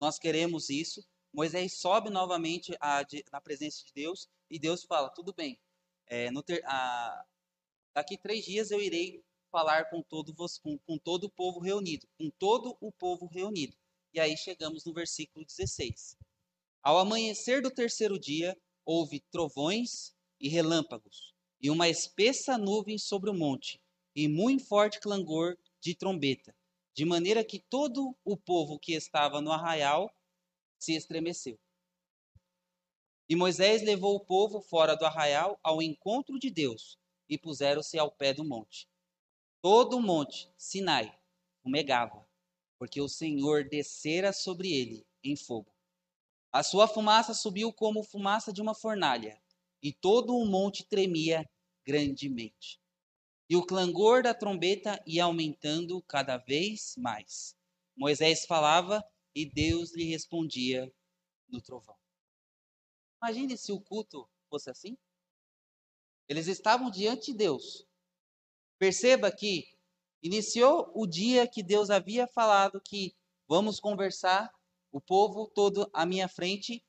nós queremos isso. Moisés sobe novamente a, de, na presença de Deus e Deus fala: tudo bem, é, ter, a, daqui três dias eu irei falar com todo, com, com todo o povo reunido, com todo o povo reunido. E aí chegamos no versículo 16. Ao amanhecer do terceiro dia, houve trovões e relâmpagos, e uma espessa nuvem sobre o monte, e muito forte clangor de trombeta, de maneira que todo o povo que estava no arraial se estremeceu. E Moisés levou o povo fora do arraial ao encontro de Deus e puseram-se ao pé do monte. Todo o monte, Sinai, fumegava, porque o Senhor descera sobre ele em fogo. A sua fumaça subiu como fumaça de uma fornalha, e todo o monte tremia grandemente. E o clangor da trombeta ia aumentando cada vez mais. Moisés falava e Deus lhe respondia no trovão. Imagine se o culto fosse assim. Eles estavam diante de Deus. Perceba que iniciou o dia que Deus havia falado que vamos conversar, o povo todo à minha frente.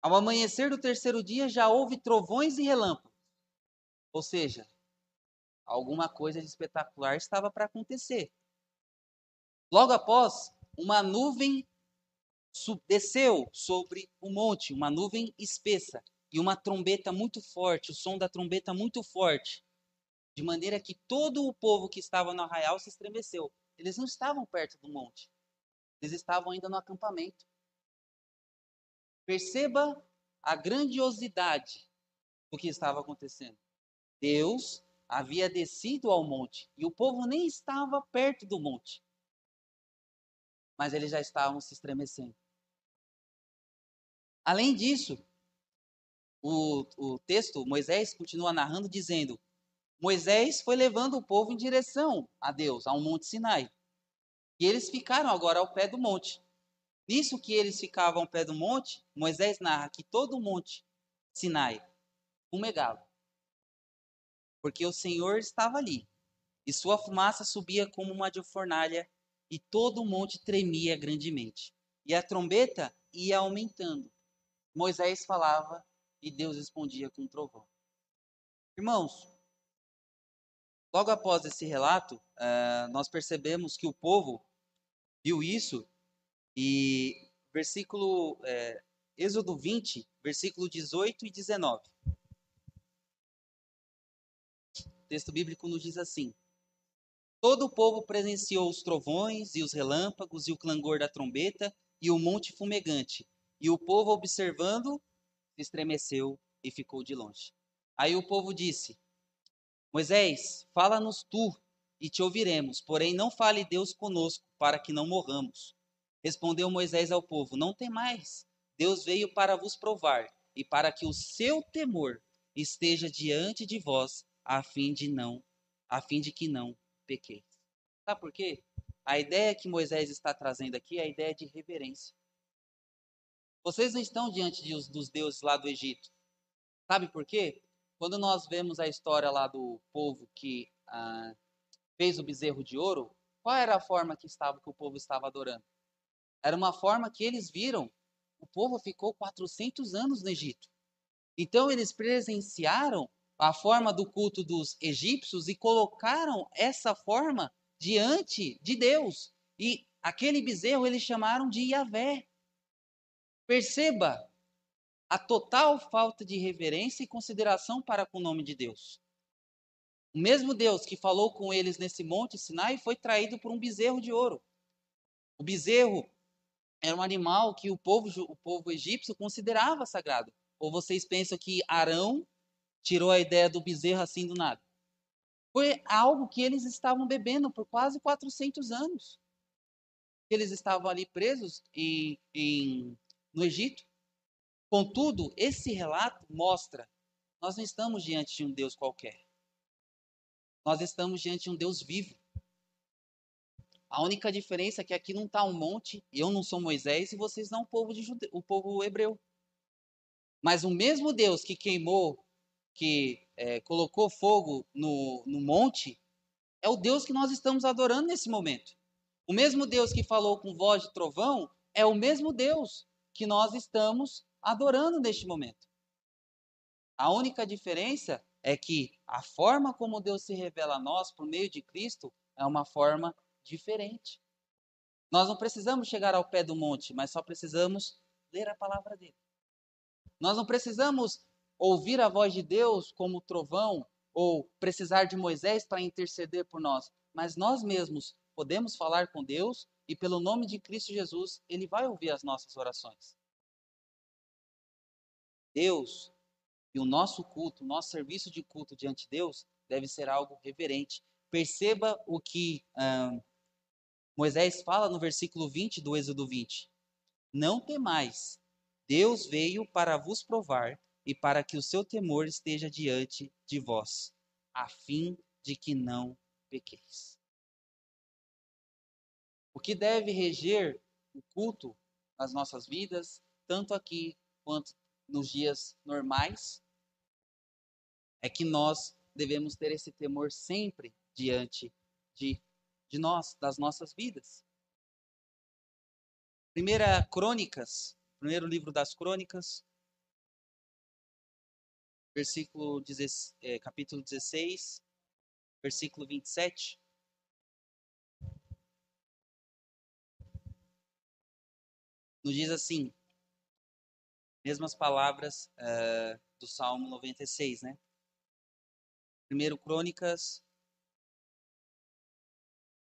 Ao amanhecer do terceiro dia já houve trovões e relâmpagos. Ou seja, alguma coisa de espetacular estava para acontecer. Logo após, uma nuvem desceu sobre o monte uma nuvem espessa e uma trombeta muito forte, o som da trombeta muito forte, de maneira que todo o povo que estava no arraial se estremeceu. Eles não estavam perto do monte, eles estavam ainda no acampamento. Perceba a grandiosidade do que estava acontecendo. Deus havia descido ao monte e o povo nem estava perto do monte, mas eles já estavam se estremecendo. Além disso, o, o texto, Moisés continua narrando, dizendo: Moisés foi levando o povo em direção a Deus, ao Monte Sinai. E eles ficaram agora ao pé do monte. Nisso que eles ficavam ao pé do monte, Moisés narra que todo o monte Sinai fumegava. Porque o Senhor estava ali. E sua fumaça subia como uma de fornalha, e todo o monte tremia grandemente. E a trombeta ia aumentando. Moisés falava e Deus respondia com um trovão. Irmãos, logo após esse relato, uh, nós percebemos que o povo viu isso e versículo é, Êxodo 20, versículo 18 e 19. Texto bíblico nos diz assim: Todo o povo presenciou os trovões e os relâmpagos e o clangor da trombeta e o monte fumegante. E o povo, observando, se estremeceu e ficou de longe. Aí o povo disse: Moisés, fala-nos tu e te ouviremos, porém não fale Deus conosco, para que não morramos. Respondeu Moisés ao povo: Não temais, Deus veio para vos provar e para que o seu temor esteja diante de vós, a fim de não, a fim de que não pequeis. Sabe por quê? A ideia que Moisés está trazendo aqui é a ideia de reverência. Vocês não estão diante de, dos deuses lá do Egito. Sabe por quê? Quando nós vemos a história lá do povo que ah, fez o bezerro de ouro, qual era a forma que estava que o povo estava adorando? Era uma forma que eles viram. O povo ficou 400 anos no Egito. Então eles presenciaram a forma do culto dos egípcios e colocaram essa forma diante de Deus. E aquele bezerro eles chamaram de Yahvé. Perceba a total falta de reverência e consideração para com o nome de Deus. O mesmo Deus que falou com eles nesse monte Sinai foi traído por um bezerro de ouro. O bezerro era um animal que o povo, o povo egípcio considerava sagrado. Ou vocês pensam que Arão tirou a ideia do bezerro assim do nada? Foi algo que eles estavam bebendo por quase 400 anos. Eles estavam ali presos em, em, no Egito. Contudo, esse relato mostra nós não estamos diante de um Deus qualquer. Nós estamos diante de um Deus vivo. A única diferença é que aqui não está um monte, eu não sou Moisés e vocês não o povo, de jude... o povo hebreu. Mas o mesmo Deus que queimou, que é, colocou fogo no, no monte, é o Deus que nós estamos adorando nesse momento. O mesmo Deus que falou com voz de trovão é o mesmo Deus que nós estamos adorando neste momento. A única diferença é que a forma como Deus se revela a nós por meio de Cristo é uma forma diferente. Nós não precisamos chegar ao pé do monte, mas só precisamos ler a palavra dele. Nós não precisamos ouvir a voz de Deus como trovão ou precisar de Moisés para interceder por nós, mas nós mesmos podemos falar com Deus e pelo nome de Cristo Jesus, ele vai ouvir as nossas orações. Deus e o nosso culto, o nosso serviço de culto diante de Deus deve ser algo reverente. Perceba o que Moisés fala no versículo 20 do Êxodo 20. Não temais, Deus veio para vos provar e para que o seu temor esteja diante de vós, a fim de que não pequeis. O que deve reger o culto nas nossas vidas, tanto aqui quanto nos dias normais, é que nós devemos ter esse temor sempre diante de de nós, das nossas vidas. Primeira Crônicas, primeiro livro das Crônicas, versículo 16, é, capítulo 16, versículo 27. Nos diz assim, mesmas palavras uh, do Salmo 96, né? Primeiro Crônicas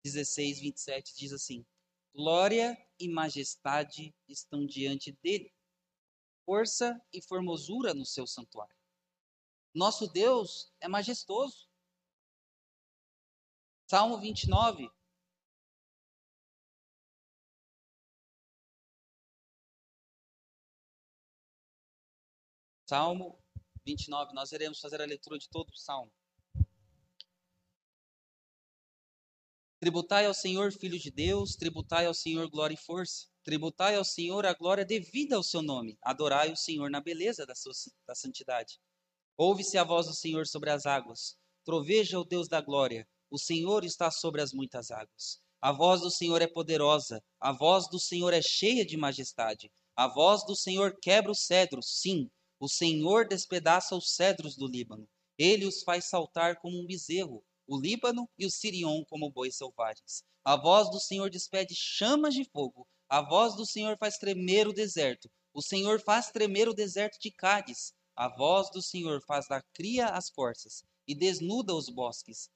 16, 27 diz assim: Glória e majestade estão diante dele, força e formosura no seu santuário. Nosso Deus é majestoso. Salmo 29. Salmo 29, nós iremos fazer a leitura de todo o salmo. Tributai ao Senhor, Filho de Deus, tributai ao Senhor glória e força. Tributai ao Senhor a glória devida ao seu nome. Adorai o Senhor na beleza da, sua, da santidade. Ouve-se a voz do Senhor sobre as águas. Troveja o Deus da glória. O Senhor está sobre as muitas águas. A voz do Senhor é poderosa. A voz do Senhor é cheia de majestade. A voz do Senhor quebra os cedros. Sim, o Senhor despedaça os cedros do Líbano. Ele os faz saltar como um bezerro, o Líbano e o Sirion como bois selvagens. A voz do Senhor despede chamas de fogo. A voz do Senhor faz tremer o deserto. O Senhor faz tremer o deserto de Cádiz. A voz do Senhor faz da cria as corças e desnuda os bosques.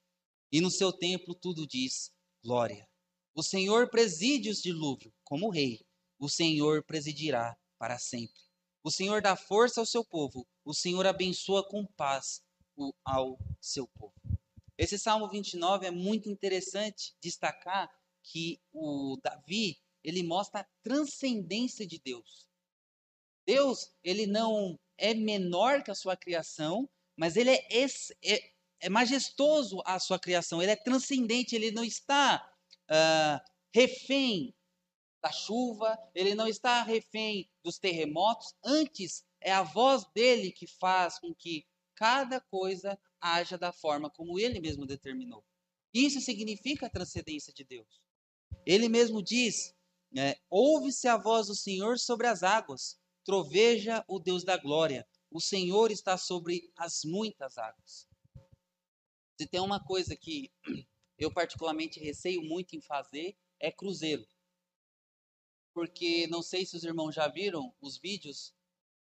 E no seu templo tudo diz glória. O Senhor preside os dilúvio como rei. O Senhor presidirá para sempre. O Senhor dá força ao seu povo. O Senhor abençoa com paz ao seu povo. Esse Salmo 29 é muito interessante destacar que o Davi, ele mostra a transcendência de Deus. Deus, ele não é menor que a sua criação, mas ele é, é, é majestoso a sua criação, ele é transcendente, ele não está uh, refém da chuva, ele não está refém dos terremotos, antes é a voz dele que faz com que cada coisa haja da forma como ele mesmo determinou. Isso significa a transcendência de Deus. Ele mesmo diz: é, ouve-se a voz do Senhor sobre as águas, troveja o Deus da glória, o Senhor está sobre as muitas águas. Se tem uma coisa que eu particularmente receio muito em fazer, é cruzeiro porque não sei se os irmãos já viram os vídeos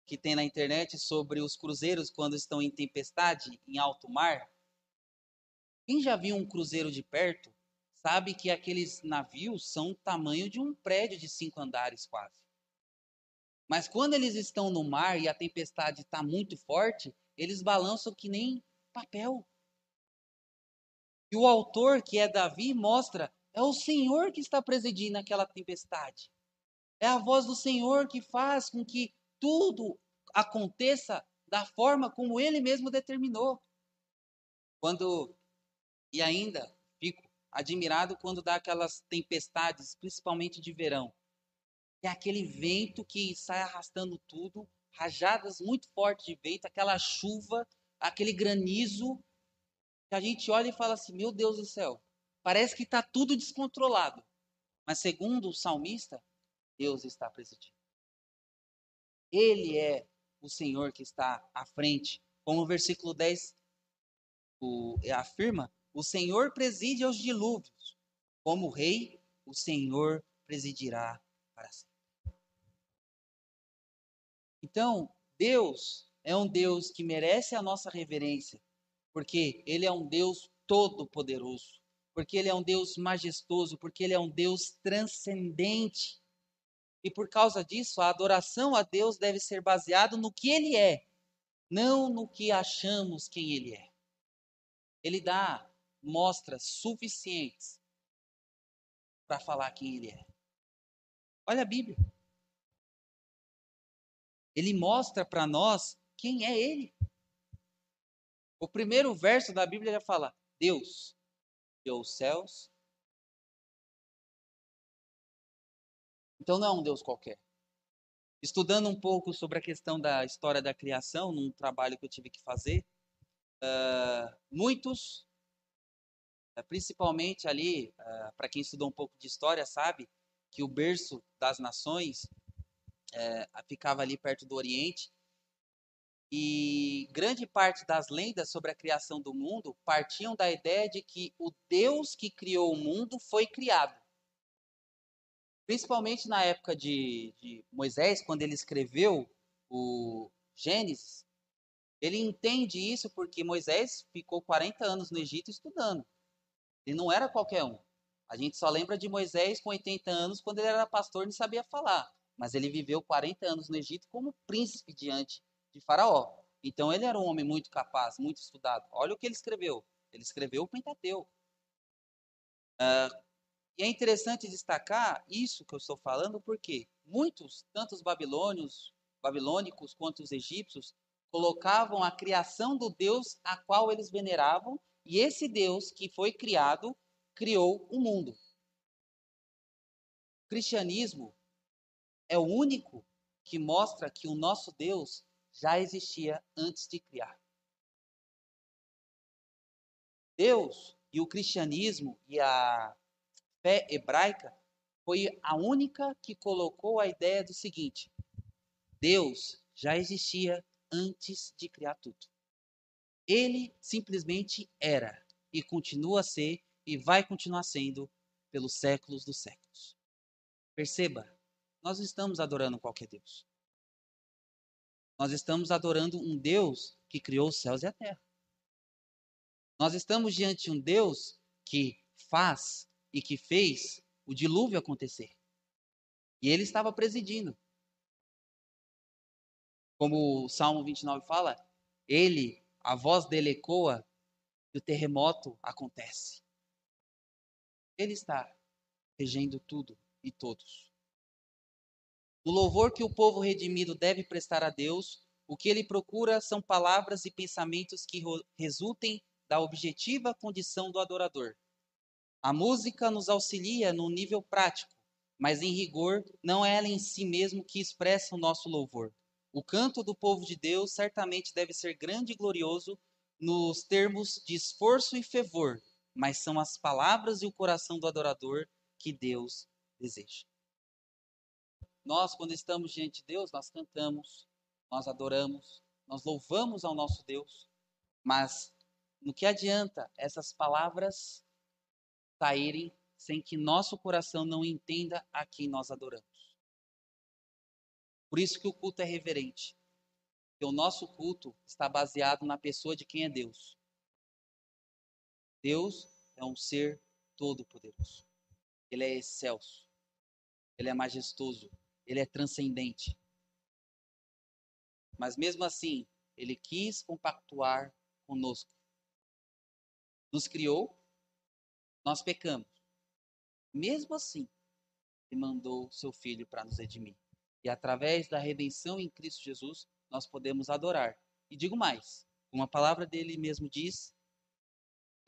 que tem na internet sobre os cruzeiros quando estão em tempestade, em alto mar. Quem já viu um cruzeiro de perto sabe que aqueles navios são o tamanho de um prédio de cinco andares quase. Mas quando eles estão no mar e a tempestade está muito forte, eles balançam que nem papel. E o autor, que é Davi, mostra: é o Senhor que está presidindo aquela tempestade. É a voz do Senhor que faz com que tudo aconteça da forma como ele mesmo determinou. Quando e ainda fico admirado quando dá aquelas tempestades, principalmente de verão. É aquele vento que sai arrastando tudo, rajadas muito fortes de vento, aquela chuva, aquele granizo, que a gente olha e fala assim: "Meu Deus do céu, parece que está tudo descontrolado". Mas segundo o salmista, Deus está presidindo. Ele é o Senhor que está à frente. Como o versículo 10 o, afirma, o Senhor preside aos dilúvios. Como rei, o Senhor presidirá para sempre. Então, Deus é um Deus que merece a nossa reverência, porque Ele é um Deus todo-poderoso, porque Ele é um Deus majestoso, porque Ele é um Deus transcendente. E por causa disso, a adoração a Deus deve ser baseada no que ele é, não no que achamos quem ele é. Ele dá mostras suficientes para falar quem ele é. Olha a Bíblia. Ele mostra para nós quem é ele. O primeiro verso da Bíblia já fala: Deus criou os céus Então não é um Deus qualquer. Estudando um pouco sobre a questão da história da criação, num trabalho que eu tive que fazer, uh, muitos, uh, principalmente ali, uh, para quem estudou um pouco de história, sabe que o berço das nações eh, ficava ali perto do Oriente. E grande parte das lendas sobre a criação do mundo partiam da ideia de que o Deus que criou o mundo foi criado. Principalmente na época de, de Moisés, quando ele escreveu o Gênesis, ele entende isso porque Moisés ficou 40 anos no Egito estudando. Ele não era qualquer um. A gente só lembra de Moisés com 80 anos quando ele era pastor e não sabia falar. Mas ele viveu 40 anos no Egito como príncipe diante de Faraó. Então ele era um homem muito capaz, muito estudado. Olha o que ele escreveu. Ele escreveu o Pentateuco. Uh, e é interessante destacar isso que eu estou falando, porque muitos, tanto os babilônios, babilônicos quanto os egípcios, colocavam a criação do Deus a qual eles veneravam, e esse Deus que foi criado criou o mundo. O cristianismo é o único que mostra que o nosso Deus já existia antes de criar. Deus e o cristianismo e a fé hebraica foi a única que colocou a ideia do seguinte: Deus já existia antes de criar tudo. Ele simplesmente era e continua a ser e vai continuar sendo pelos séculos dos séculos. Perceba, nós estamos adorando qualquer Deus. Nós estamos adorando um Deus que criou os céus e a terra. Nós estamos diante de um Deus que faz e que fez o dilúvio acontecer. E ele estava presidindo. Como o Salmo 29 fala, ele, a voz dele ecoa e o terremoto acontece. Ele está regendo tudo e todos. No louvor que o povo redimido deve prestar a Deus, o que ele procura são palavras e pensamentos que resultem da objetiva condição do adorador. A música nos auxilia no nível prático, mas em rigor não é ela em si mesmo que expressa o nosso louvor. O canto do povo de Deus certamente deve ser grande e glorioso nos termos de esforço e fervor, mas são as palavras e o coração do adorador que Deus deseja. Nós, quando estamos diante de Deus, nós cantamos, nós adoramos, nós louvamos ao nosso Deus, mas no que adianta essas palavras saírem sem que nosso coração não entenda a quem nós adoramos? Por isso que o culto é reverente. Porque o nosso culto está baseado na pessoa de quem é Deus. Deus é um ser todo-poderoso. Ele é excelso. Ele é majestoso. Ele é transcendente. Mas mesmo assim, ele quis compactuar conosco. Nos criou, nós pecamos. Mesmo assim, ele mandou seu filho para nos redimir. E através da redenção em Cristo Jesus, nós podemos adorar. E digo mais, como a palavra dele mesmo diz,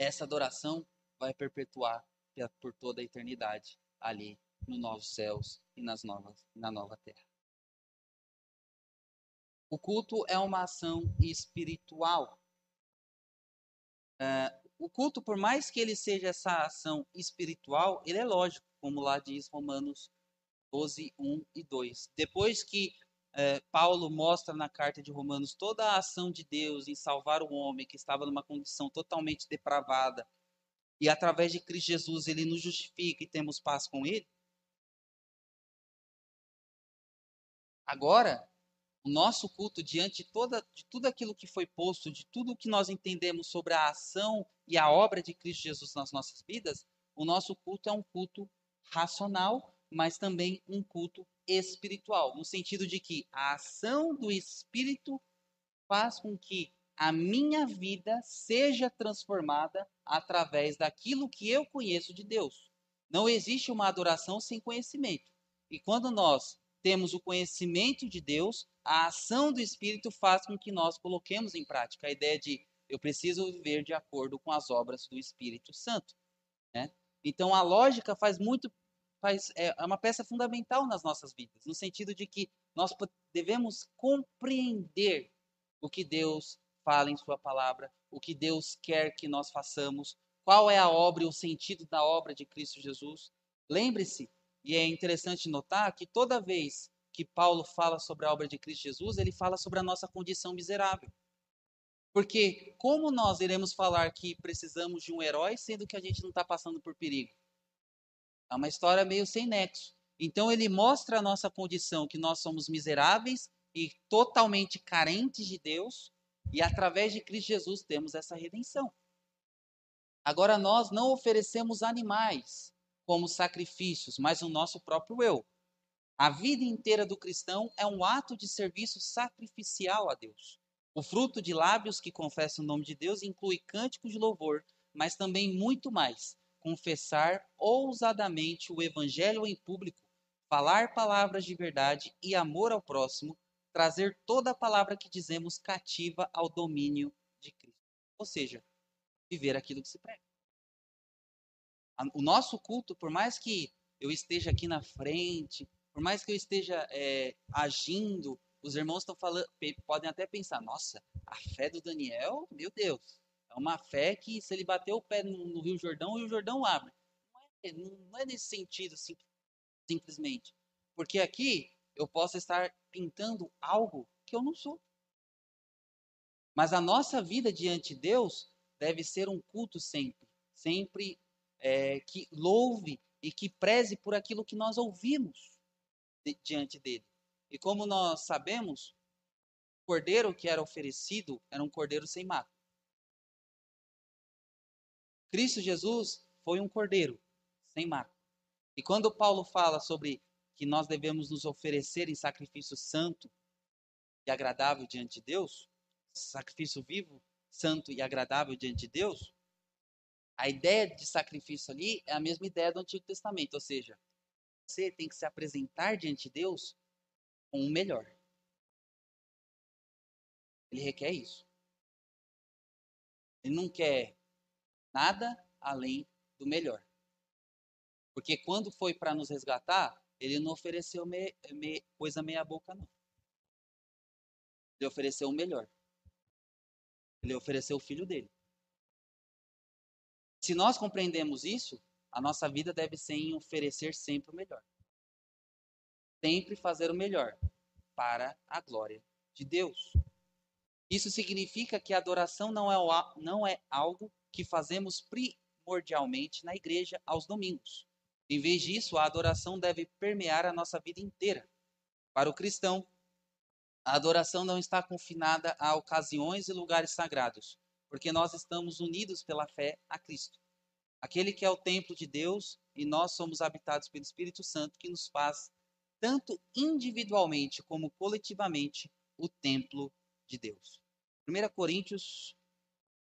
essa adoração vai perpetuar por toda a eternidade ali nos novos céus e nas novas, na nova terra. O culto é uma ação espiritual. Uh, o culto, por mais que ele seja essa ação espiritual, ele é lógico, como lá diz Romanos 12, 1 e 2. Depois que é, Paulo mostra na carta de Romanos toda a ação de Deus em salvar o homem que estava numa condição totalmente depravada, e através de Cristo Jesus ele nos justifica e temos paz com ele. Agora, o nosso culto diante de, toda, de tudo aquilo que foi posto, de tudo o que nós entendemos sobre a ação e a obra de Cristo Jesus nas nossas vidas, o nosso culto é um culto racional, mas também um culto espiritual, no sentido de que a ação do Espírito faz com que a minha vida seja transformada através daquilo que eu conheço de Deus. Não existe uma adoração sem conhecimento. E quando nós temos o conhecimento de Deus, a ação do Espírito faz com que nós coloquemos em prática a ideia de eu preciso viver de acordo com as obras do Espírito Santo. Né? Então a lógica faz muito faz, é, é uma peça fundamental nas nossas vidas, no sentido de que nós devemos compreender o que Deus fala em Sua palavra, o que Deus quer que nós façamos, qual é a obra e o sentido da obra de Cristo Jesus. Lembre-se, e é interessante notar que toda vez que Paulo fala sobre a obra de Cristo Jesus, ele fala sobre a nossa condição miserável. Porque como nós iremos falar que precisamos de um herói, sendo que a gente não está passando por perigo? É uma história meio sem nexo. Então ele mostra a nossa condição, que nós somos miseráveis e totalmente carentes de Deus, e através de Cristo Jesus temos essa redenção. Agora nós não oferecemos animais como sacrifícios, mas o nosso próprio eu. A vida inteira do cristão é um ato de serviço sacrificial a Deus. O fruto de lábios que confessam o nome de Deus inclui cânticos de louvor, mas também muito mais confessar ousadamente o evangelho em público, falar palavras de verdade e amor ao próximo, trazer toda a palavra que dizemos cativa ao domínio de Cristo. Ou seja, viver aquilo que se prega. O nosso culto, por mais que eu esteja aqui na frente, por mais que eu esteja é, agindo, os irmãos estão falando, podem até pensar, nossa, a fé do Daniel, meu Deus, é uma fé que se ele bater o pé no, no Rio Jordão, o Rio Jordão abre. Não é, não é nesse sentido, sim, simplesmente. Porque aqui eu posso estar pintando algo que eu não sou. Mas a nossa vida diante de Deus deve ser um culto sempre, sempre é, que louve e que preze por aquilo que nós ouvimos de, diante dele. E como nós sabemos, o cordeiro que era oferecido era um cordeiro sem mácula. Cristo Jesus foi um cordeiro sem mácula. E quando Paulo fala sobre que nós devemos nos oferecer em sacrifício santo e agradável diante de Deus, sacrifício vivo, santo e agradável diante de Deus, a ideia de sacrifício ali é a mesma ideia do Antigo Testamento, ou seja, você tem que se apresentar diante de Deus com o melhor. Ele requer isso. Ele não quer nada além do melhor. Porque quando foi para nos resgatar, ele não ofereceu me, me, coisa meia boca, não. Ele ofereceu o melhor. Ele ofereceu o filho dele. Se nós compreendemos isso, a nossa vida deve ser em oferecer sempre o melhor. Sempre fazer o melhor para a glória de Deus. Isso significa que a adoração não é, não é algo que fazemos primordialmente na igreja aos domingos. Em vez disso, a adoração deve permear a nossa vida inteira. Para o cristão, a adoração não está confinada a ocasiões e lugares sagrados, porque nós estamos unidos pela fé a Cristo. Aquele que é o templo de Deus e nós somos habitados pelo Espírito Santo que nos faz, tanto individualmente como coletivamente, o templo de Deus. 1 Coríntios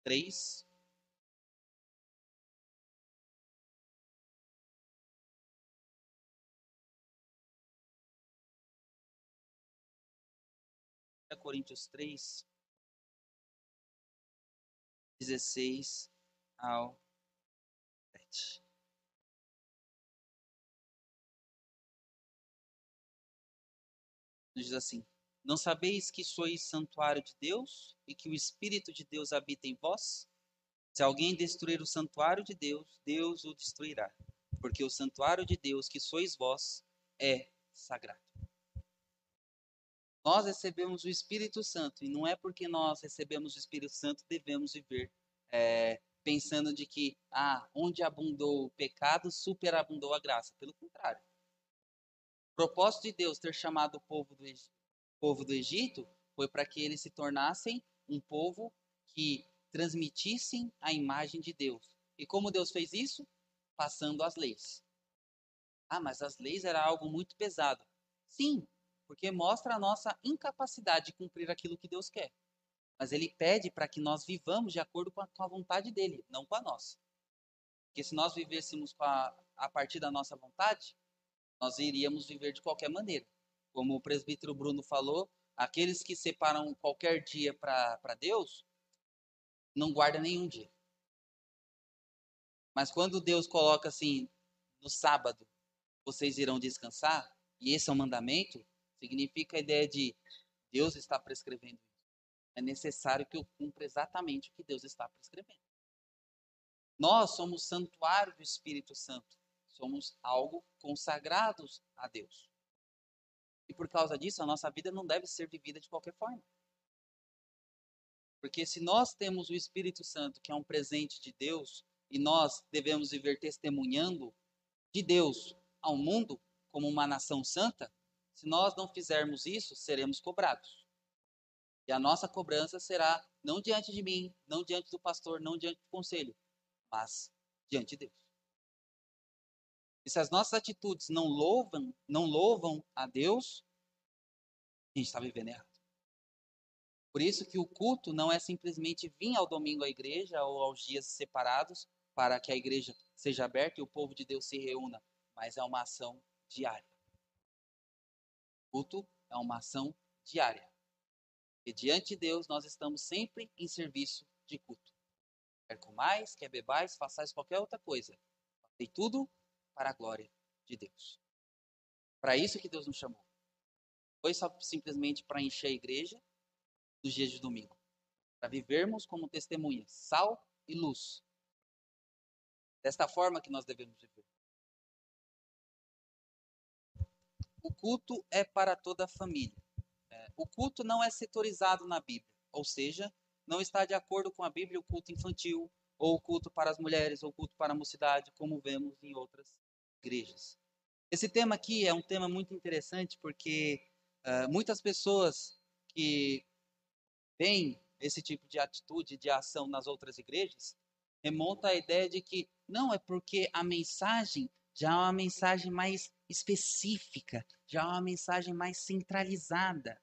3, Coríntios 3, 16 ao 7. Diz assim: Não sabeis que sois santuário de Deus e que o Espírito de Deus habita em vós? Se alguém destruir o santuário de Deus, Deus o destruirá, porque o santuário de Deus que sois vós é sagrado. Nós recebemos o Espírito Santo e não é porque nós recebemos o Espírito Santo devemos viver é, pensando de que ah, onde abundou o pecado, superabundou a graça. Pelo contrário. O propósito de Deus ter chamado o povo do, povo do Egito foi para que eles se tornassem um povo que transmitissem a imagem de Deus. E como Deus fez isso? Passando as leis. Ah, mas as leis era algo muito pesado. Sim, porque mostra a nossa incapacidade de cumprir aquilo que Deus quer. Mas ele pede para que nós vivamos de acordo com a, com a, vontade dele, não com a nossa. Porque se nós vivêssemos a, a partir da nossa vontade, nós iríamos viver de qualquer maneira. Como o presbítero Bruno falou, aqueles que separam qualquer dia para Deus, não guardam nenhum dia. Mas quando Deus coloca assim, no sábado, vocês irão descansar, e esse é o mandamento, Significa a ideia de Deus está prescrevendo isso. É necessário que eu cumpra exatamente o que Deus está prescrevendo. Nós somos santuário do Espírito Santo. Somos algo consagrados a Deus. E por causa disso, a nossa vida não deve ser vivida de qualquer forma. Porque se nós temos o Espírito Santo, que é um presente de Deus, e nós devemos viver testemunhando de Deus ao mundo como uma nação santa, se nós não fizermos isso, seremos cobrados. E a nossa cobrança será não diante de mim, não diante do pastor, não diante do conselho, mas diante de Deus. E se as nossas atitudes não louvam, não louvam a Deus, a gente está vivendo errado. Por isso que o culto não é simplesmente vir ao domingo à igreja ou aos dias separados para que a igreja seja aberta e o povo de Deus se reúna, mas é uma ação diária. Culto é uma ação diária. E diante de Deus nós estamos sempre em serviço de culto. Quer comais, quer bebais, façais qualquer outra coisa. E tudo para a glória de Deus. Para isso que Deus nos chamou. Foi só simplesmente para encher a igreja dos dias de domingo. Para vivermos como testemunhas, sal e luz. Desta forma que nós devemos viver. O culto é para toda a família. É, o culto não é setorizado na Bíblia, ou seja, não está de acordo com a Bíblia o culto infantil, ou o culto para as mulheres, ou o culto para a mocidade, como vemos em outras igrejas. Esse tema aqui é um tema muito interessante porque uh, muitas pessoas que veem esse tipo de atitude, de ação nas outras igrejas, remonta à ideia de que não é porque a mensagem já é uma mensagem mais específica, já é uma mensagem mais centralizada.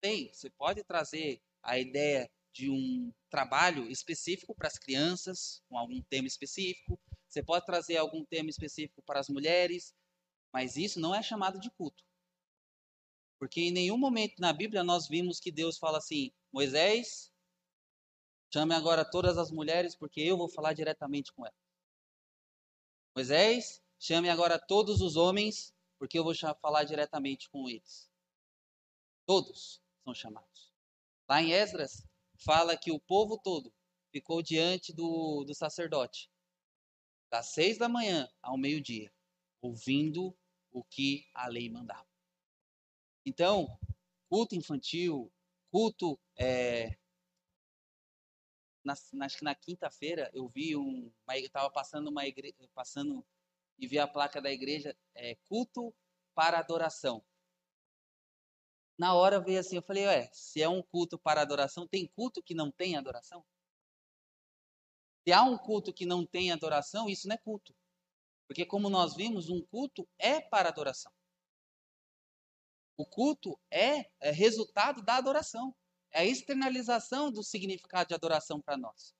Bem, você pode trazer a ideia de um trabalho específico para as crianças, com algum tema específico. Você pode trazer algum tema específico para as mulheres, mas isso não é chamado de culto. Porque em nenhum momento na Bíblia nós vimos que Deus fala assim: Moisés, chame agora todas as mulheres, porque eu vou falar diretamente com elas. Moisés, chame agora todos os homens, porque eu vou falar diretamente com eles. Todos são chamados. Lá em Esdras, fala que o povo todo ficou diante do, do sacerdote, das seis da manhã ao meio-dia, ouvindo o que a lei mandava. Então, culto infantil, culto. É, na, que na quinta-feira eu vi um. Estava passando uma. Passando e vi a placa da igreja é, culto para adoração. Na hora veio assim, eu falei, ué, se é um culto para adoração, tem culto que não tem adoração? Se há um culto que não tem adoração, isso não é culto. Porque como nós vimos, um culto é para adoração. O culto é, é resultado da adoração. É a externalização do significado de adoração para nós.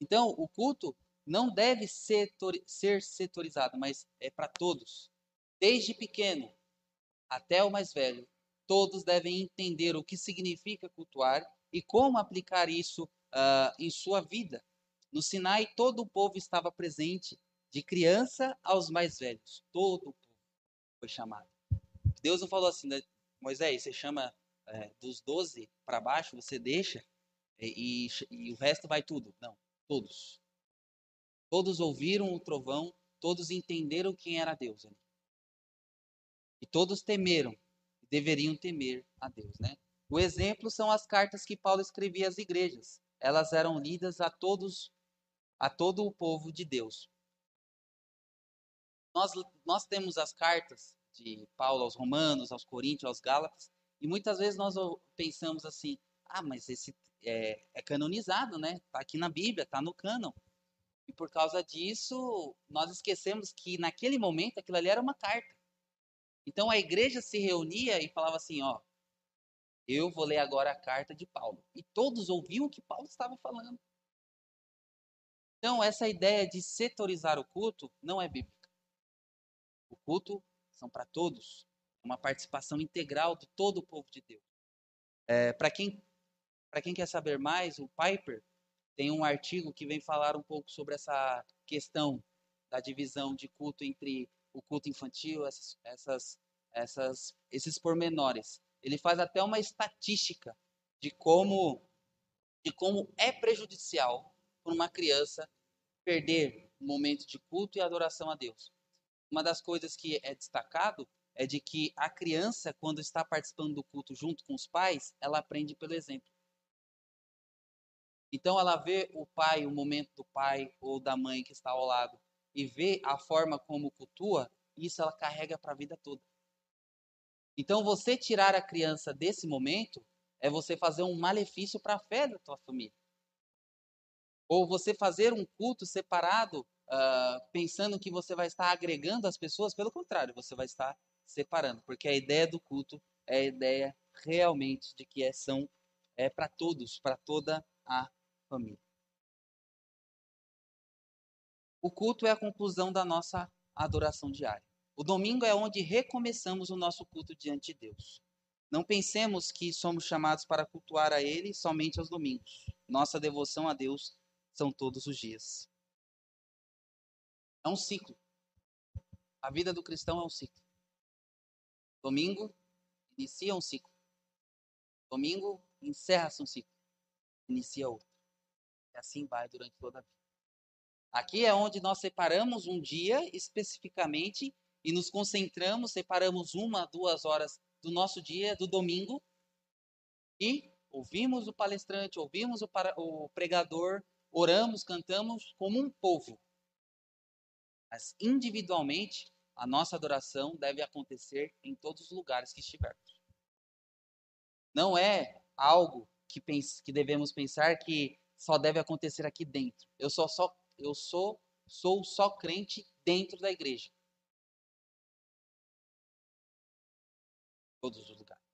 Então, o culto não deve setor, ser setorizado, mas é para todos. Desde pequeno até o mais velho, todos devem entender o que significa cultuar e como aplicar isso uh, em sua vida. No Sinai, todo o povo estava presente, de criança aos mais velhos. Todo o povo foi chamado. Deus não falou assim, né? Moisés, você chama é, dos 12 para baixo, você deixa e, e, e o resto vai tudo. Não, todos. Todos ouviram o trovão, todos entenderam quem era Deus. E todos temeram deveriam temer a Deus, né? O exemplo são as cartas que Paulo escrevia às igrejas. Elas eram lidas a todos, a todo o povo de Deus. Nós, nós temos as cartas de Paulo aos Romanos, aos Coríntios, aos Gálatas, e muitas vezes nós pensamos assim: ah, mas esse é, é canonizado, né? Está aqui na Bíblia, está no cânon. E por causa disso, nós esquecemos que naquele momento aquilo ali era uma carta. Então a igreja se reunia e falava assim, ó, eu vou ler agora a carta de Paulo. E todos ouviam o que Paulo estava falando. Então essa ideia de setorizar o culto não é bíblica. O culto são para todos, uma participação integral de todo o povo de Deus. É, para quem para quem quer saber mais, o Piper tem um artigo que vem falar um pouco sobre essa questão da divisão de culto entre o culto infantil, essas, essas, essas, esses pormenores. Ele faz até uma estatística de como, de como é prejudicial para uma criança perder o momento de culto e adoração a Deus. Uma das coisas que é destacado é de que a criança, quando está participando do culto junto com os pais, ela aprende pelo exemplo. Então ela vê o pai, o momento do pai ou da mãe que está ao lado, e vê a forma como cultua, isso ela carrega para a vida toda. Então, você tirar a criança desse momento é você fazer um malefício para a fé da tua família. Ou você fazer um culto separado, uh, pensando que você vai estar agregando as pessoas, pelo contrário, você vai estar separando, porque a ideia do culto é a ideia realmente de que é, são é para todos, para toda a família. O culto é a conclusão da nossa adoração diária. O domingo é onde recomeçamos o nosso culto diante de Deus. Não pensemos que somos chamados para cultuar a Ele somente aos domingos. Nossa devoção a Deus são todos os dias. É um ciclo. A vida do cristão é um ciclo. Domingo inicia um ciclo. Domingo encerra-se um ciclo. Inicia outro. Assim vai durante toda a vida. Aqui é onde nós separamos um dia especificamente e nos concentramos, separamos uma, duas horas do nosso dia, do domingo, e ouvimos o palestrante, ouvimos o, para, o pregador, oramos, cantamos como um povo. Mas individualmente, a nossa adoração deve acontecer em todos os lugares que estivermos. Não é algo que, pense, que devemos pensar que só deve acontecer aqui dentro. Eu sou só eu sou sou só crente dentro da igreja. Todos os lugares.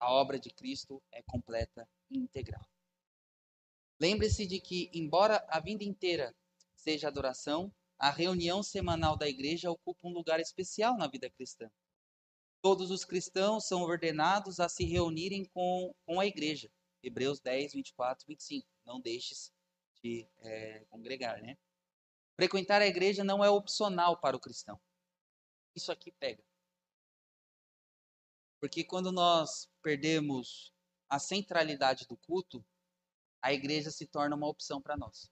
A obra de Cristo é completa e integral. Lembre-se de que, embora a vida inteira seja adoração, a reunião semanal da igreja ocupa um lugar especial na vida cristã. Todos os cristãos são ordenados a se reunirem com, com a igreja. Hebreus 10, 24, 25. Não deixes de é, congregar, né? Frequentar a igreja não é opcional para o cristão. Isso aqui pega. Porque quando nós perdemos a centralidade do culto, a igreja se torna uma opção para nós.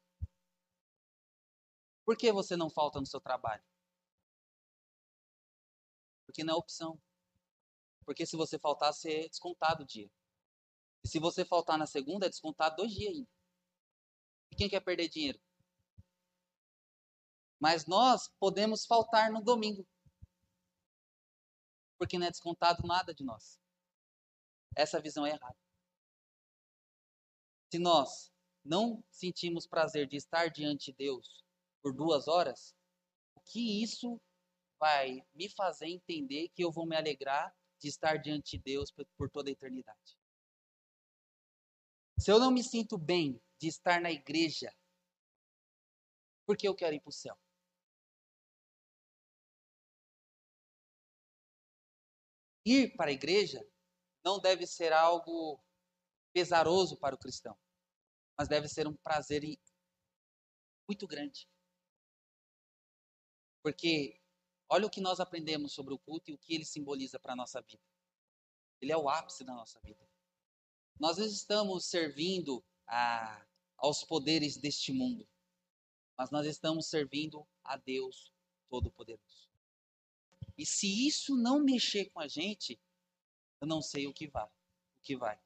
Por que você não falta no seu trabalho? Porque não é opção. Porque se você faltar, você é descontado o dia. E se você faltar na segunda, é descontado dois dias ainda. E quem quer perder dinheiro? Mas nós podemos faltar no domingo. Porque não é descontado nada de nós. Essa visão é errada. Se nós não sentimos prazer de estar diante de Deus por duas horas, o que isso vai me fazer entender que eu vou me alegrar de estar diante de Deus por toda a eternidade? Se eu não me sinto bem de estar na igreja, por que eu quero ir para o céu? Ir para a igreja não deve ser algo pesaroso para o cristão, mas deve ser um prazer muito grande. Porque olha o que nós aprendemos sobre o culto e o que ele simboliza para a nossa vida. Ele é o ápice da nossa vida. Nós não estamos servindo a, aos poderes deste mundo, mas nós estamos servindo a Deus Todo-Poderoso. E se isso não mexer com a gente, eu não sei o que vai. O que vai.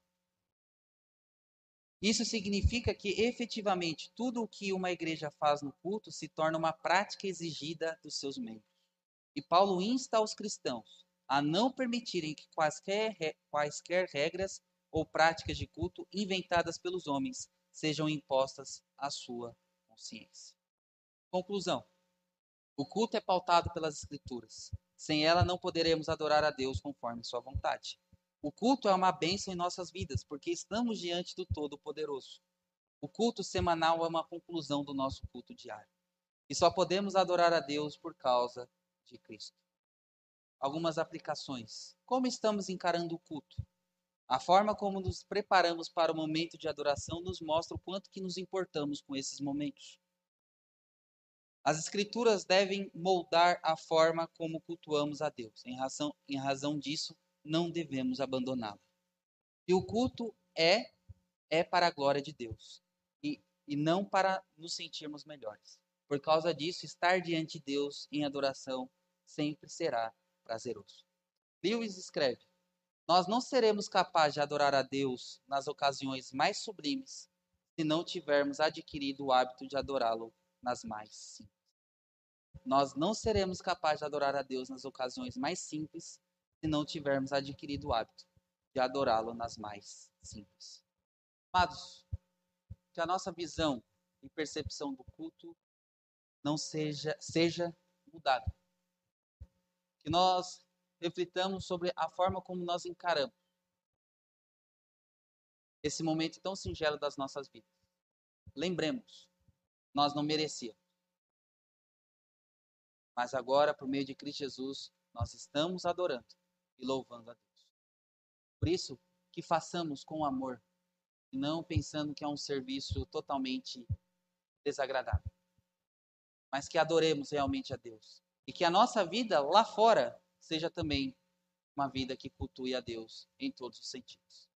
Isso significa que efetivamente tudo o que uma igreja faz no culto se torna uma prática exigida dos seus membros. E Paulo insta os cristãos a não permitirem que quaisquer, quaisquer regras ou práticas de culto inventadas pelos homens sejam impostas à sua consciência. Conclusão: o culto é pautado pelas Escrituras. Sem ela, não poderemos adorar a Deus conforme Sua vontade. O culto é uma bênção em nossas vidas, porque estamos diante do Todo-Poderoso. O culto semanal é uma conclusão do nosso culto diário. E só podemos adorar a Deus por causa de Cristo. Algumas aplicações. Como estamos encarando o culto? A forma como nos preparamos para o momento de adoração nos mostra o quanto que nos importamos com esses momentos. As escrituras devem moldar a forma como cultuamos a Deus. Em razão, em razão disso, não devemos abandoná-la. E o culto é é para a glória de Deus e, e não para nos sentirmos melhores. Por causa disso, estar diante de Deus em adoração sempre será prazeroso. Lewis escreve: Nós não seremos capazes de adorar a Deus nas ocasiões mais sublimes se não tivermos adquirido o hábito de adorá-lo nas mais simples. Nós não seremos capazes de adorar a Deus nas ocasiões mais simples se não tivermos adquirido o hábito de adorá-lo nas mais simples. Amados, que a nossa visão e percepção do culto não seja, seja mudada. Que nós reflitamos sobre a forma como nós encaramos esse momento tão singelo das nossas vidas. Lembremos, nós não merecíamos. Mas agora, por meio de Cristo Jesus, nós estamos adorando e louvando a Deus. Por isso, que façamos com amor, e não pensando que é um serviço totalmente desagradável. mas que adoremos realmente a Deus. E que a nossa vida lá fora seja também uma vida que cultue a Deus em todos os sentidos.